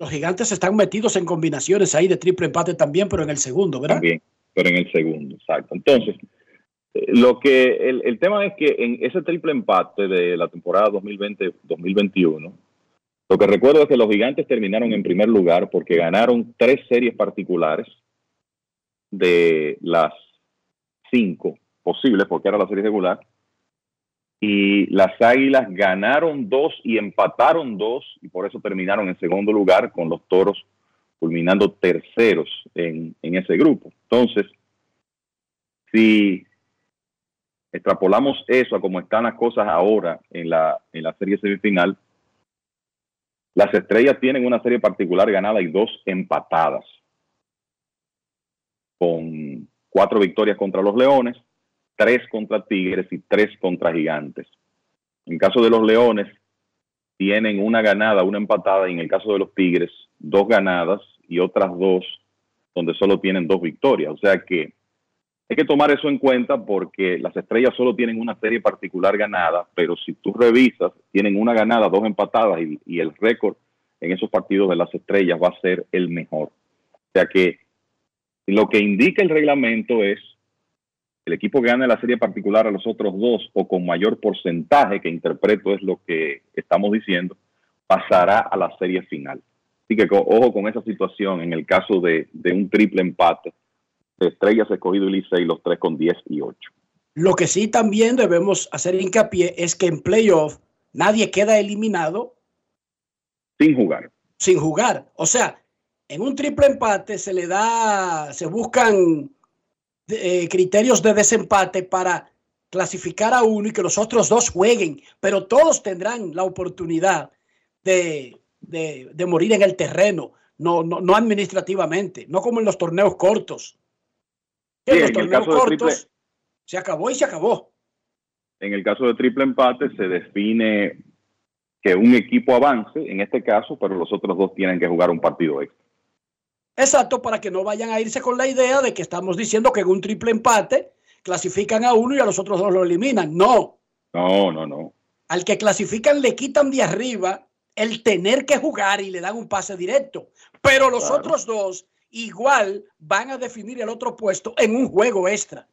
Los gigantes están metidos en combinaciones ahí de triple empate también, pero en el segundo, ¿verdad? También, pero en el segundo, exacto. Entonces, eh, lo que el, el tema es que en ese triple empate de la temporada 2020-2021, lo que recuerdo es que los gigantes terminaron en primer lugar porque ganaron tres series particulares de las cinco posibles, porque era la serie regular, y las Águilas ganaron dos y empataron dos, y por eso terminaron en segundo lugar con los Toros culminando terceros en, en ese grupo. Entonces, si extrapolamos eso a cómo están las cosas ahora en la, en la serie semifinal, las estrellas tienen una serie particular ganada y dos empatadas, con cuatro victorias contra los Leones, tres contra Tigres y tres contra Gigantes. En caso de los Leones, tienen una ganada, una empatada, y en el caso de los Tigres, dos ganadas y otras dos donde solo tienen dos victorias. O sea que hay que tomar eso en cuenta porque las estrellas solo tienen una serie particular ganada, pero si tú revisas, tienen una ganada, dos empatadas y, el récord en esos partidos de las estrellas va a ser el mejor. O sea que lo que indica el reglamento es el equipo que gane la serie particular a los otros dos o con mayor porcentaje, que interpreto es lo que estamos diciendo, pasará a la serie final. Así que ojo con esa situación en el caso de, un triple empate Estrellas, Escogido y Licey, los tres con 10 y 8. Lo que sí también debemos hacer hincapié es que en playoff nadie queda eliminado Sin jugar. sin jugar. O sea, en un triple empate se le da, se buscan eh, criterios de desempate para clasificar a uno y que los otros dos jueguen, pero todos tendrán la oportunidad de, de- de morir en el terreno, no, no, no administrativamente, no como en los torneos cortos. En Sí, los en el caso de triple- cortos se acabó y se acabó. En el caso de triple empate se define que un equipo avance, en este caso, pero los otros dos tienen que jugar un partido extra. Exacto, para que no vayan a irse con la idea de que estamos diciendo que en un triple empate clasifican a uno y a los otros dos lo eliminan. No, No, no, no. al que clasifican le quitan de arriba el tener que jugar y le dan un pase directo. Pero los Claro. otros dos igual van a definir el otro puesto en un juego extra.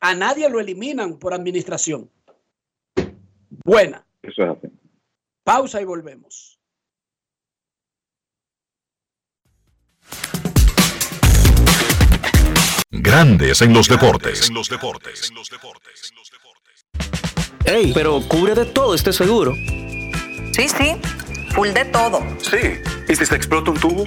A nadie lo eliminan por administración. Buena. Eso es así. Pausa y volvemos. Grandes en los deportes. Ey, pero cubre de todo este seguro. Sí, sí, full de todo. Sí. ¿Y si se explota un tubo?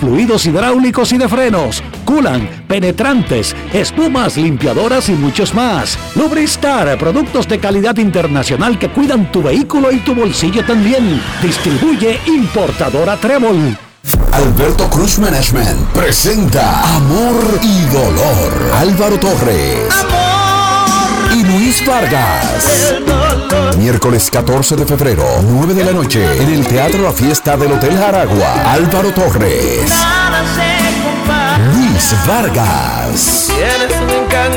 fluidos hidráulicos y de frenos, culan, penetrantes, espumas, limpiadoras y muchos más. Lubristar, productos de calidad internacional que cuidan tu vehículo y tu bolsillo también. Distribuye importadora Trébol. Alberto Cruz Management presenta Amor y Dolor. Álvaro Torres. Amor y Luis Vargas. Miércoles 14 de febrero, 9 de la noche, en el Teatro La Fiesta del Hotel Jaragua. Álvaro Torres. Luis Vargas.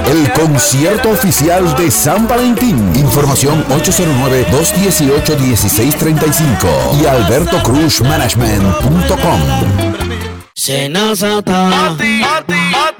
El concierto oficial de San Valentín. Información 809-218-1635 y albertocruzmanagement.com.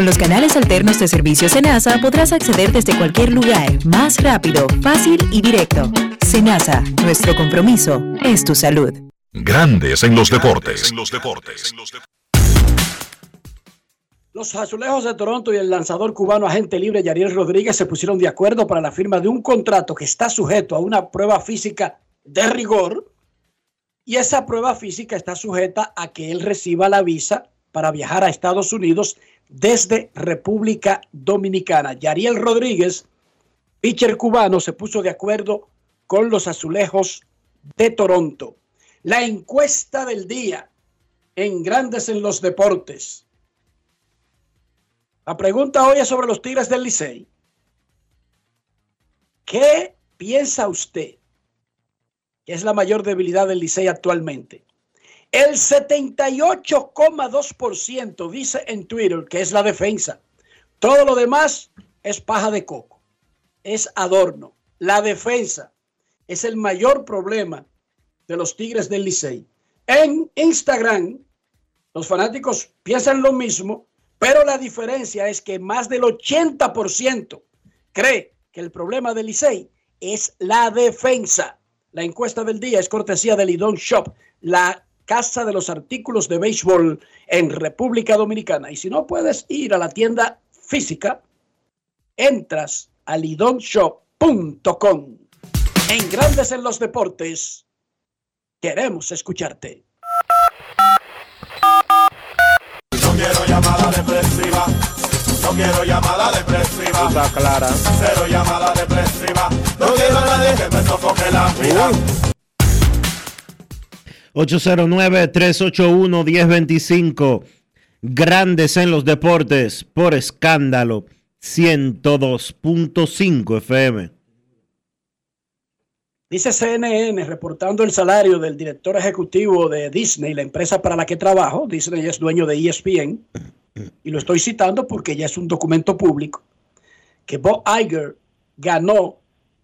Con los canales alternos de servicio Senasa podrás acceder desde cualquier lugar, más rápido, fácil y directo. Senasa, nuestro compromiso es tu salud. Grandes en los deportes. Los azulejos de Toronto y el lanzador cubano agente libre Yariel Rodríguez se pusieron de acuerdo para la firma de un contrato que está sujeto a una prueba física de rigor y esa prueba física está sujeta a que él reciba la visa para viajar a Estados Unidos desde República Dominicana. Yariel Rodríguez, pitcher cubano, se puso de acuerdo con los azulejos de Toronto. La encuesta del día en Grandes en los Deportes. La pregunta hoy es sobre los Tigres del Licey. ¿Qué piensa usted que es la mayor debilidad del Licey actualmente? El 78,2% dice en Twitter que es la defensa. Todo lo demás es paja de coco, es adorno. La defensa es el mayor problema de los Tigres del Licey. En Instagram, los fanáticos piensan lo mismo, pero la diferencia es que más del 80% cree que el problema del Licey es la defensa. La encuesta del día es cortesía del Lidón Shop, la casa de los artículos de béisbol en República Dominicana. Y si no puedes ir a la tienda física, entras a lidonshop.com. En Grandes en los Deportes, queremos escucharte. No quiero llamada depresiva. No quiero llamada depresiva. Está clara. Cero llamada depresiva. No quiero a nadie que me sofoque la vida. 809-381-1025. Grandes en los deportes por escándalo 102.5 FM. Dice CNN reportando el salario del director ejecutivo de Disney, la empresa para la que trabajo. Disney es dueño de ESPN. Y lo estoy citando porque ya es un documento público. Que Bob Iger ganó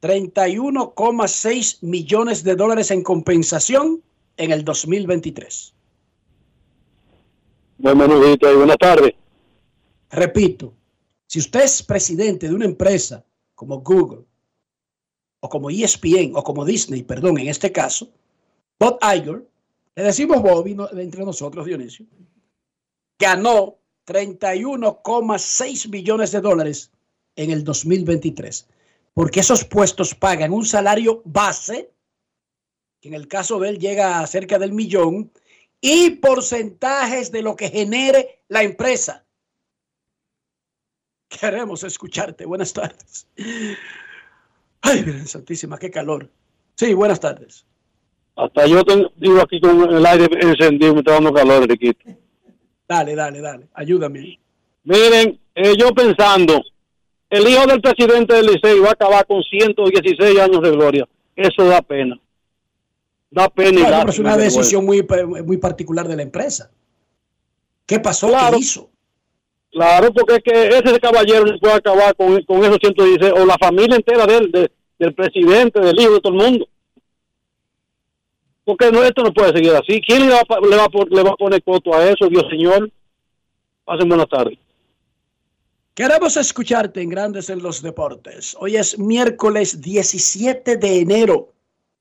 31,6 millones de dólares en compensación en el 2023. Buen menudito y buenas tardes. Repito, si usted es presidente de una empresa como Google, o como ESPN, o como Disney, perdón, en este caso, Bob Iger, le decimos Bobby no- entre nosotros, Dionisio, ganó 31,6 millones de dólares en el 2023, porque esos puestos pagan un salario base, que en el caso de él llega a cerca del millón, y porcentajes de lo que genere la empresa. Queremos escucharte. Buenas tardes. Ay, Virgen Santísima, qué calor. Sí, buenas tardes. Hasta yo tengo, digo aquí con el aire encendido, me está dando calor, Riquito. Dale, dale, dale. Ayúdame. Miren, eh, yo pensando, el hijo del presidente del Licey va a acabar con 116 años de gloria. Eso da pena. Da pena y da pero es una decisión muy, muy particular de la empresa. ¿Qué pasó? ¿Qué hizo? Claro, porque es que ese caballero no puede acabar con, con esos 116, o la familia entera de él, de- del presidente, del hijo, de todo el mundo. Porque no, esto no puede seguir así. ¿Quién le va, le va, le va a poner coto a eso, Dios señor? Pasen buenas tardes. Queremos escucharte en Grandes en los Deportes. Hoy es miércoles 17 de enero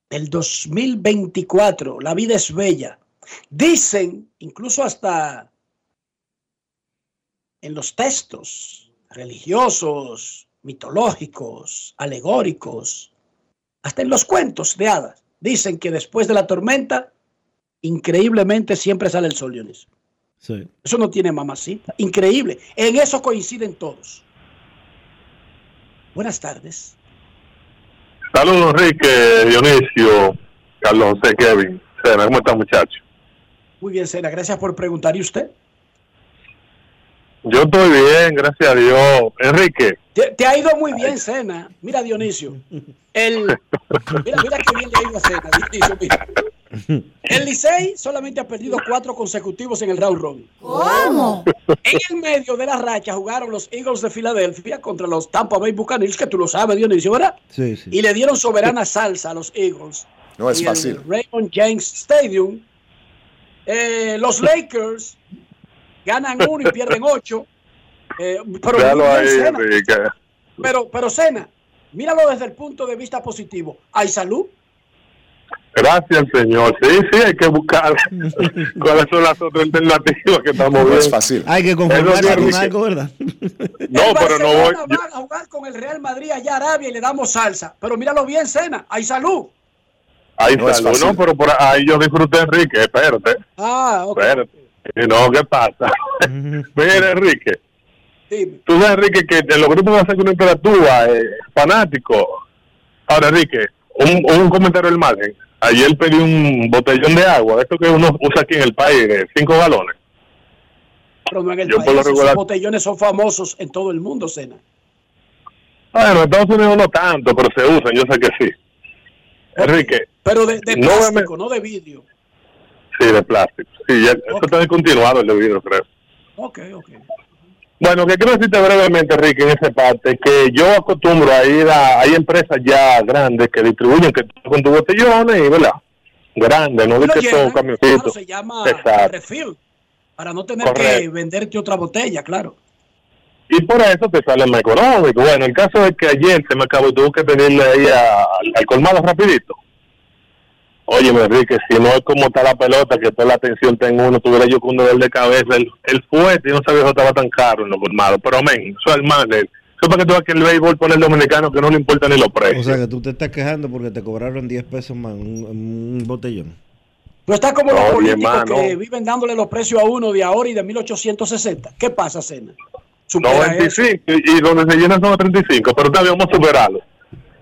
del 2024. La vida es bella. Dicen, incluso hasta en los textos religiosos, mitológicos, alegóricos, hasta en los cuentos de hadas, dicen que después de la tormenta, increíblemente siempre sale el sol, Dionisio. Sí. Eso no tiene mamacita. Increíble. En eso coinciden todos. Buenas tardes. Saludos, Enrique, Dionisio, Carlos José, Kevin. Sena, ¿Cómo están, muchachos? Muy bien, Sena. Gracias por preguntar. ¿Y usted? Yo estoy bien, gracias a Dios. Enrique, Te, te ha ido muy bien, Sena. Mira, Dionisio. El, mira, mira qué bien le ha ido a Sena, Dionisio. Mira. El Licey solamente ha perdido cuatro consecutivos en el round robin. ¿Cómo? En el medio de la racha jugaron los Eagles de Filadelfia contra los Tampa Bay Buccaneers, que tú lo sabes, Dionisio, ¿verdad? Sí, sí. Y le dieron soberana salsa a los Eagles. No es Y fácil. El Raymond James Stadium. Eh, los Lakers ganan uno y pierden ocho. Eh, pero, Sena. Enrique. pero, pero Sena, míralo desde el punto de vista positivo. Hay salud. Gracias, señor. Sí, sí, hay que buscar cuáles son las otras alternativas que estamos No viendo. es fácil. Hay que conformarse con algo, ¿verdad? No, El pero no voy. Va a jugar con el Real Madrid allá a Arabia y le damos salsa. Pero míralo bien, Sena. Hay salud. Ahí No es salud, no, pero por ahí yo disfruté, Enrique. Espérate, Ah, ok. espérate. No, ¿qué pasa? Mira, Enrique. Dime. Tú sabes, Enrique, que en los grupos de una temperatura, eh, fanático. Ahora, Enrique, un, un comentario del margen. Ayer pedí un botellón de agua, esto que uno usa aquí en el país, de cinco galones. Pero no en el Yo país. Esos regular- botellones son famosos en todo el mundo, Sena. Bueno, en Estados Unidos no tanto, pero se usan, yo sé que sí. Enrique, Pero de, de No, plástico, no de vidrio. sí, de plástico. Sí, ya, eso está descontinuado el de vidrio, creo. Ok, ok. Bueno, que quiero decirte brevemente, Enrique, en esa parte, que yo acostumbro a ir a, hay empresas ya grandes que distribuyen que con tus botellones y, ¿verdad? Grandes, no de que llenan, todo claro, se llama Exacto. refill. Para no tener que venderte otra botella, claro. Y por eso te sale más económico. Bueno, el caso es que ayer se me acabó y tuve que pedirle ahí al colmado rapidito. Oye, Enrique, si no es como está la pelota, que toda la atención en uno, tuviera yo con un dolor de cabeza. El, el fuerte, yo no sabía que estaba tan caro en los colmados. Pero, men, eso es el mal. Eso es para que tú veas que el béisbol pone el dominicano que no le importa ni los O precios. sea que tú te estás quejando porque te cobraron 10 pesos más un, un botellón. No está como No, los políticos hermano. que viven dándole los precios a uno de ahora y de 1860. ¿Qué pasa, eso. 95 y, y donde se llenan son a 35, pero todavía vamos a superarlo.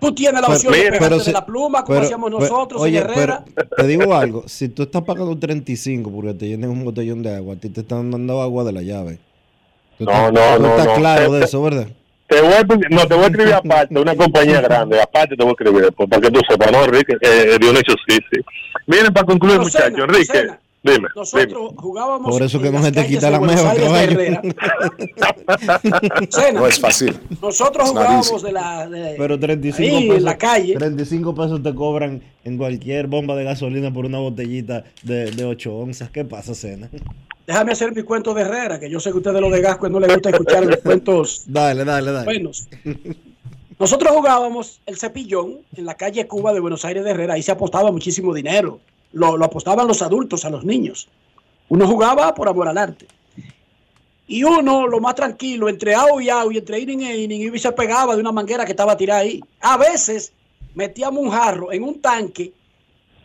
Tú tienes la Pero- opción de pero de si- la pluma como pero- hacíamos pero- nosotros oye, en Herrera. pero te digo algo, si tú estás pagando 35 porque te llenes un botellón de agua, a ti te están dando agua de la llave. Tú No, estás- no, tú no, estás no. claro de eso, ¿verdad? Te voy a, no, te voy a escribir aparte, una compañía grande, aparte te voy a escribir después, para que tú sepas, ¿no, Enrique? Eh, Dionisio, sí, sí. Miren, para concluir, muchachos, Enrique, dime, dime. Nosotros jugábamos. Por eso que no se te quita la. Sena, No es fácil. Nosotros Es jugábamos de la. de- Pero 35 ahí, pesos, en la calle. 35 pesos te cobran en cualquier bomba de gasolina por una botellita de, de 8 onzas. ¿Qué pasa, Cena? Déjame hacer mi cuento de Herrera, que yo sé que a ustedes los de Gasco no les gusta escuchar los cuentos Dale, dale, dale. buenos. Nosotros jugábamos el cepillón en la calle Cuba de Buenos Aires de Herrera. Ahí se apostaba muchísimo dinero. Lo, apostaban los adultos a los niños. Uno jugaba por amor al arte. Y uno, lo más tranquilo, entre au y au y entre inning e inning, y se pegaba de una manguera que estaba tirada ahí. A veces metíamos un jarro en un tanque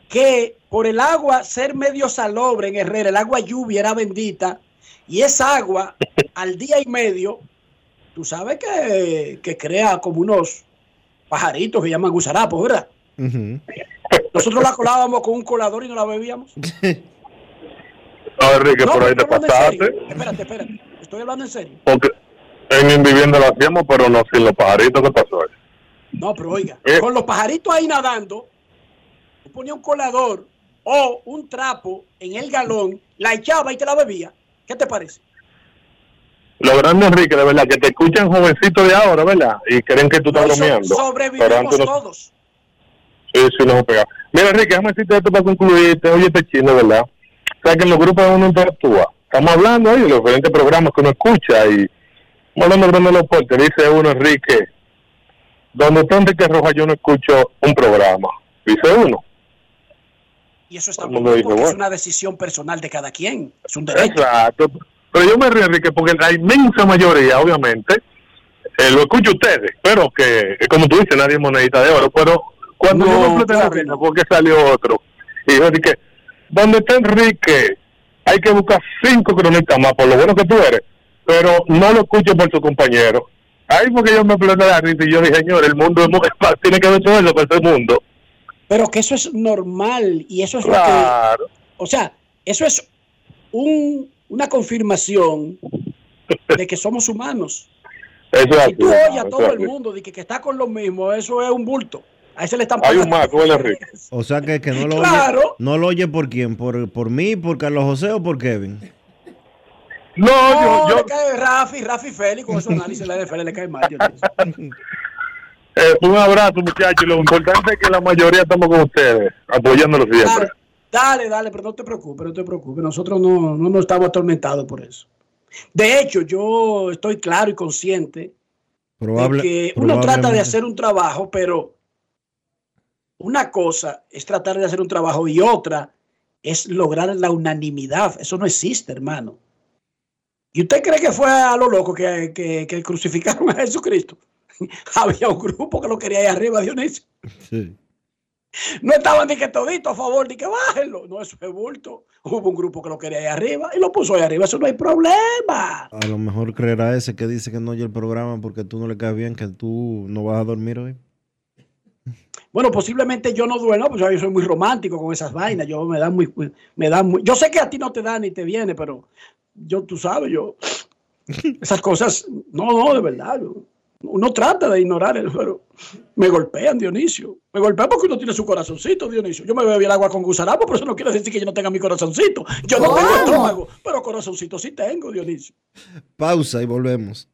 que por el agua ser medio salobre en Herrera, el agua lluvia era bendita, y esa agua al día y medio, tú sabes que, que crea como unos pajaritos que llaman gusarapos, ¿verdad? Nosotros la colábamos con un colador y no la bebíamos. No, Enrique, No, por ahí pero te estoy hablando en pasaste, serio. Espérate, espérate. Estoy hablando en serio. porque en Invivienda lo hacíamos, pero no sin los pajaritos que pasó ahí. No, pero oiga, Eh. con los pajaritos ahí nadando, tú ponías un colador o un trapo en el galón, la echaba y te la bebía. ¿Qué te parece? Lo grande, Enrique, de verdad, que te escuchan jovencitos de ahora, ¿verdad? Y creen que tú estás No, so- bromeando. Pero sobrevivimos antes no- todos. Sí, sí, no se pega. Mira, Enrique, déjame decirte esto para concluir. Te oye este chino, ¿verdad? O sea, que en los grupos uno interactúa. Estamos hablando ahí de los diferentes programas que uno escucha y hablando de Bruno Loporte. Dice uno, Enrique, donde está Enrique Roja yo no escucho un programa. Dice uno. Y eso está muy porque es bueno. una decisión personal de cada quien. Es un derecho. Exacto. Pero yo me río, Enrique, porque la inmensa mayoría, obviamente, eh, lo escucho ustedes, pero que, eh, como tú dices, nadie es monedita de oro, pero Cuando No, yo me exploté la risa porque salió otro. Y yo dije, donde está Enrique, hay que buscar cinco cronistas más, por lo bueno que tú eres, pero no lo escuches por tu compañero. Ahí porque yo me exploté la risa y yo dije, señor, el mundo es mu- tiene que ver todo eso para este mundo. Pero que eso es normal y eso es lo Claro. que. O sea, eso es un, una confirmación de que somos humanos. Eso así, tú oyes a todo el mundo de que, que está con lo mismo, eso es un bulto. A ese le están Hay un más, tú Enrique. O sea que, que no lo Claro. oye. ¿No lo oye por quién? ¿Por, ¿Por mí, por Carlos José o por Kevin? No, No, yo, le yo, cae Rafi, Rafi Félix, con esos análisis de la NFL le cae mal. Dionisio. eh, un abrazo, muchachos. Lo importante es que la mayoría estamos con ustedes, apoyándolos siempre. Dale, dale, dale, pero no te preocupes, no te preocupes. Nosotros no, no nos estamos atormentados por eso. De hecho, yo estoy claro y consciente Probable, de que uno trata de hacer un trabajo, pero una cosa es tratar de hacer un trabajo y otra es lograr la unanimidad. Eso no existe, hermano. ¿Y usted cree que fue a lo loco que, que- que crucificaron a Jesucristo? Había un grupo que lo quería ahí arriba, Dionisio. Sí. No estaban ni que todito a favor, ni que bájenlo. No, eso es bulto. Hubo un grupo que lo quería ahí arriba y lo puso ahí arriba. Eso no hay problema. A lo mejor creerá ese que dice que no oye el programa porque tú no le caes bien, que tú no vas a dormir hoy. Bueno, posiblemente yo no duermo, pues yo soy muy romántico con esas vainas. Yo me dan muy, me dan muy. Yo sé que a ti no te da ni te viene, pero yo, tú sabes, yo esas cosas, no, no, de verdad. yo- uno trata de ignorar eso, pero me golpean, Dionisio. Me golpean porque uno tiene su corazoncito, Dionisio. Yo me bebí el agua con gusarapo, pero eso no quiere decir que yo no tenga mi corazoncito. Yo no tengo estómago, pero corazoncito sí tengo, Dionisio. Pausa y volvemos.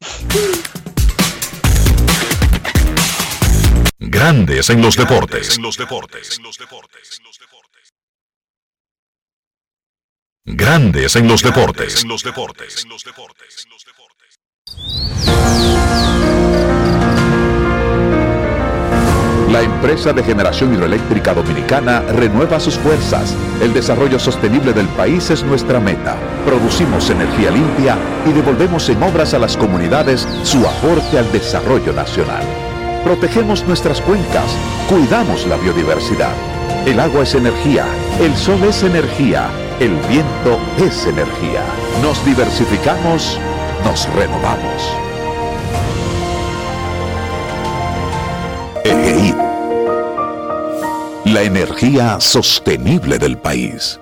Grandes en los deportes. En los deportes. Grandes en los deportes. En los deportes. La empresa de generación hidroeléctrica dominicana renueva sus fuerzas. El desarrollo sostenible del país es nuestra meta. Producimos energía limpia y devolvemos en obras a las comunidades su aporte al desarrollo nacional. Protegemos nuestras cuencas, cuidamos la biodiversidad. El agua es energía, el sol es energía, el viento es energía. Nos diversificamos, nos renovamos. La energía sostenible del país.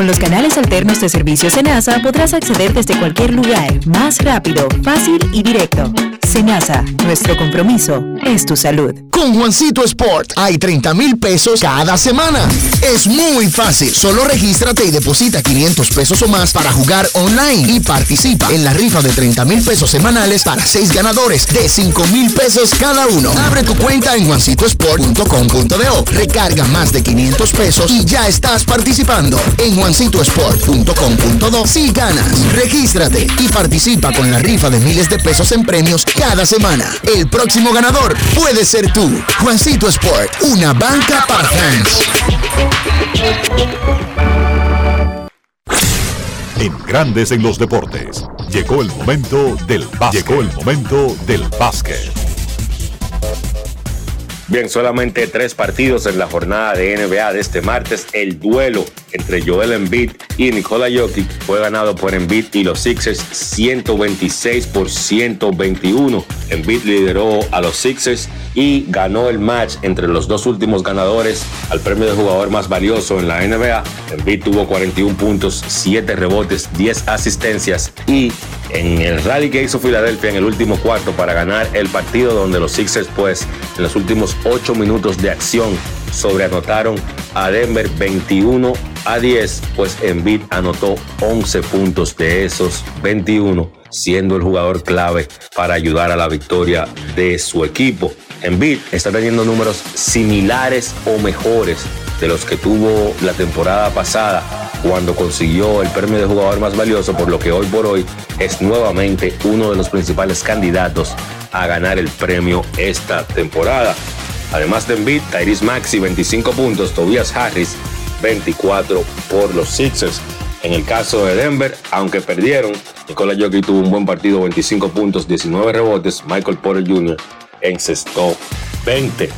Con los canales alternos de servicio Senasa podrás acceder desde cualquier lugar, más rápido, fácil y directo. Senasa, nuestro compromiso es tu salud. Con Juancito Sport hay 30 mil pesos cada semana. Es muy fácil. Solo regístrate y deposita 500 pesos o más para jugar online y participa en la rifa de 30 mil pesos semanales para 6 ganadores de 5 mil pesos cada uno. Abre tu cuenta en juancitosport.com.do. Recarga más de 500 pesos y ya estás participando. En juancitosport.com.do si ganas. Regístrate y participa con la rifa de miles de pesos en premios cada semana. El próximo ganador puede ser tú. Juancito Sport, una banca para fans. En Grandes en los Deportes, llegó el momento del básquet. Llegó el momento del básquet. Bien, solamente tres partidos en la jornada de NBA de este martes. El duelo entre Joel Embiid y Nikola Jokic fue ganado por Embiid y los Sixers 126 por 121. Embiid lideró a los Sixers y ganó el match entre los dos últimos ganadores al premio de jugador más valioso en la NBA. Embiid tuvo 41 puntos, 7 rebotes, 10 asistencias y en el rally que hizo Filadelfia en el último cuarto para ganar el partido donde los Sixers pues en los últimos 8 minutos de acción sobreanotaron a Denver 21 a 10, pues Embiid anotó 11 puntos de esos 21, siendo el jugador clave para ayudar a la victoria de su equipo. Embiid está teniendo números similares o mejores de los que tuvo la temporada pasada cuando consiguió el premio de jugador más valioso, por lo que hoy por hoy es nuevamente uno de los principales candidatos a ganar el premio esta temporada. Además de Embiid, Tyrese Maxi 25 puntos, Tobias Harris 24 por los Sixers. En el caso de Denver, aunque perdieron, Nikola Jokic tuvo un buen partido, 25 puntos, 19 rebotes, Michael Porter Jr. encestó 20.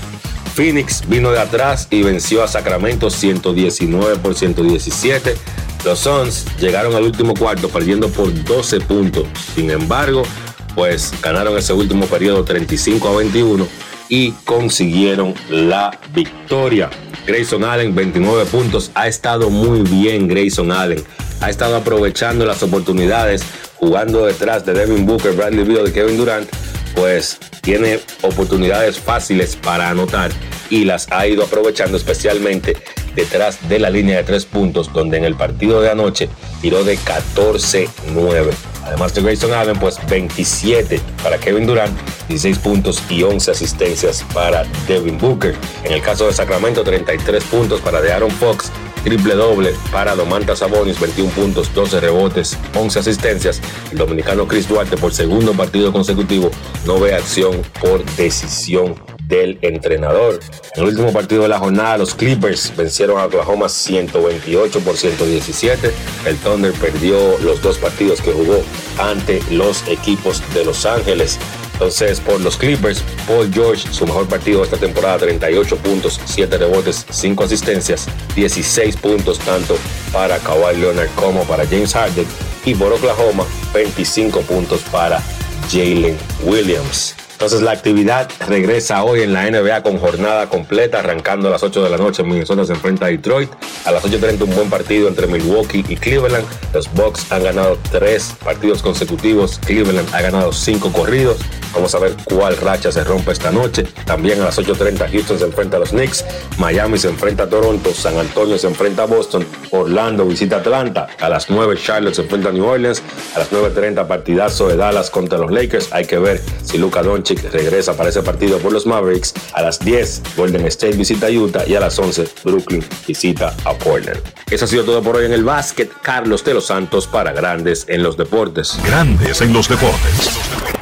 Phoenix vino de atrás y venció a Sacramento 119 por 117. Los Suns llegaron al último cuarto perdiendo por 12 puntos. Sin embargo, pues ganaron ese último periodo 35 a 21 y consiguieron la victoria. Grayson Allen, 29 puntos. Ha estado muy bien Grayson Allen. Ha estado aprovechando las oportunidades, jugando detrás de Devin Booker, Bradley Beal y Kevin Durant. Pues tiene oportunidades fáciles para anotar y las ha ido aprovechando especialmente detrás de la línea de tres puntos, donde en el partido de anoche tiró de 14-9. Además de Grayson Allen, pues 27 para Kevin Durant, 16 puntos y 11 asistencias para Devin Booker. En el caso de Sacramento, 33 puntos para Aaron Fox, triple doble para Domantas Sabonis, 21 puntos, 12 rebotes, 11 asistencias. El dominicano Chris Duarte por segundo partido consecutivo no ve acción por decisión del entrenador. En el último partido de la jornada, los Clippers vencieron a Oklahoma 128 por 117. El Thunder perdió los dos partidos que jugó ante los equipos de Los Ángeles. Entonces, por los Clippers, Paul George, su mejor partido de esta temporada, 38 puntos, 7 rebotes, 5 asistencias, 16 puntos tanto para Kawhi Leonard como para James Harden. Y por Oklahoma, 25 puntos para Jalen Williams. Entonces la actividad regresa hoy en la NBA con jornada completa, arrancando a las 8 de la noche. Minnesota se enfrenta a Detroit. A las 8.30 un buen partido entre Milwaukee y Cleveland. Los Bucks han ganado tres partidos consecutivos. Cleveland ha ganado cinco corridos. Vamos a ver cuál racha se rompe esta noche. También a las 8.30 Houston se enfrenta a los Knicks. Miami se enfrenta a Toronto. San Antonio se enfrenta a Boston. Orlando visita Atlanta. A las 9 Charlotte se enfrenta a New Orleans. A las 9.30 partidazo de Dallas contra los Lakers. Hay que ver si Luka Doncic regresa para ese partido por los Mavericks. A las 10 Golden State visita a Utah. Y a las 11 Brooklyn visita a Portland. Eso ha sido todo por hoy en el básquet. Carlos de los Santos para Grandes en los Deportes. Grandes en los deportes.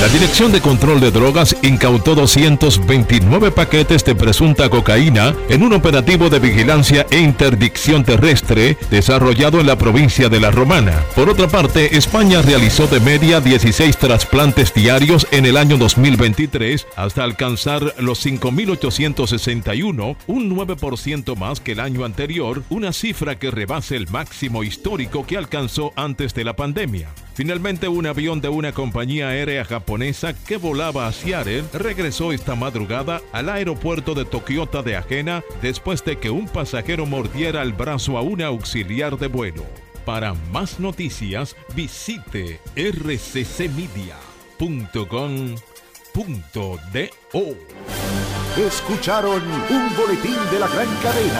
La Dirección de Control de Drogas incautó 229 paquetes de presunta cocaína en un operativo de vigilancia e interdicción terrestre desarrollado en la provincia de La Romana. Por otra parte, España realizó de media 16 trasplantes diarios en el año 2023 hasta alcanzar los 5.861, un 9% más que el año anterior, una cifra que rebasa el máximo histórico que alcanzó antes de la pandemia. Finalmente, un avión de una compañía japonesa que volaba a Seattle regresó esta madrugada al aeropuerto de Tokiota de Ajena después de que un pasajero mordiera el brazo a un auxiliar de vuelo. Para más noticias, visite rccmedia.com.do. Escucharon un boletín de la gran cadena.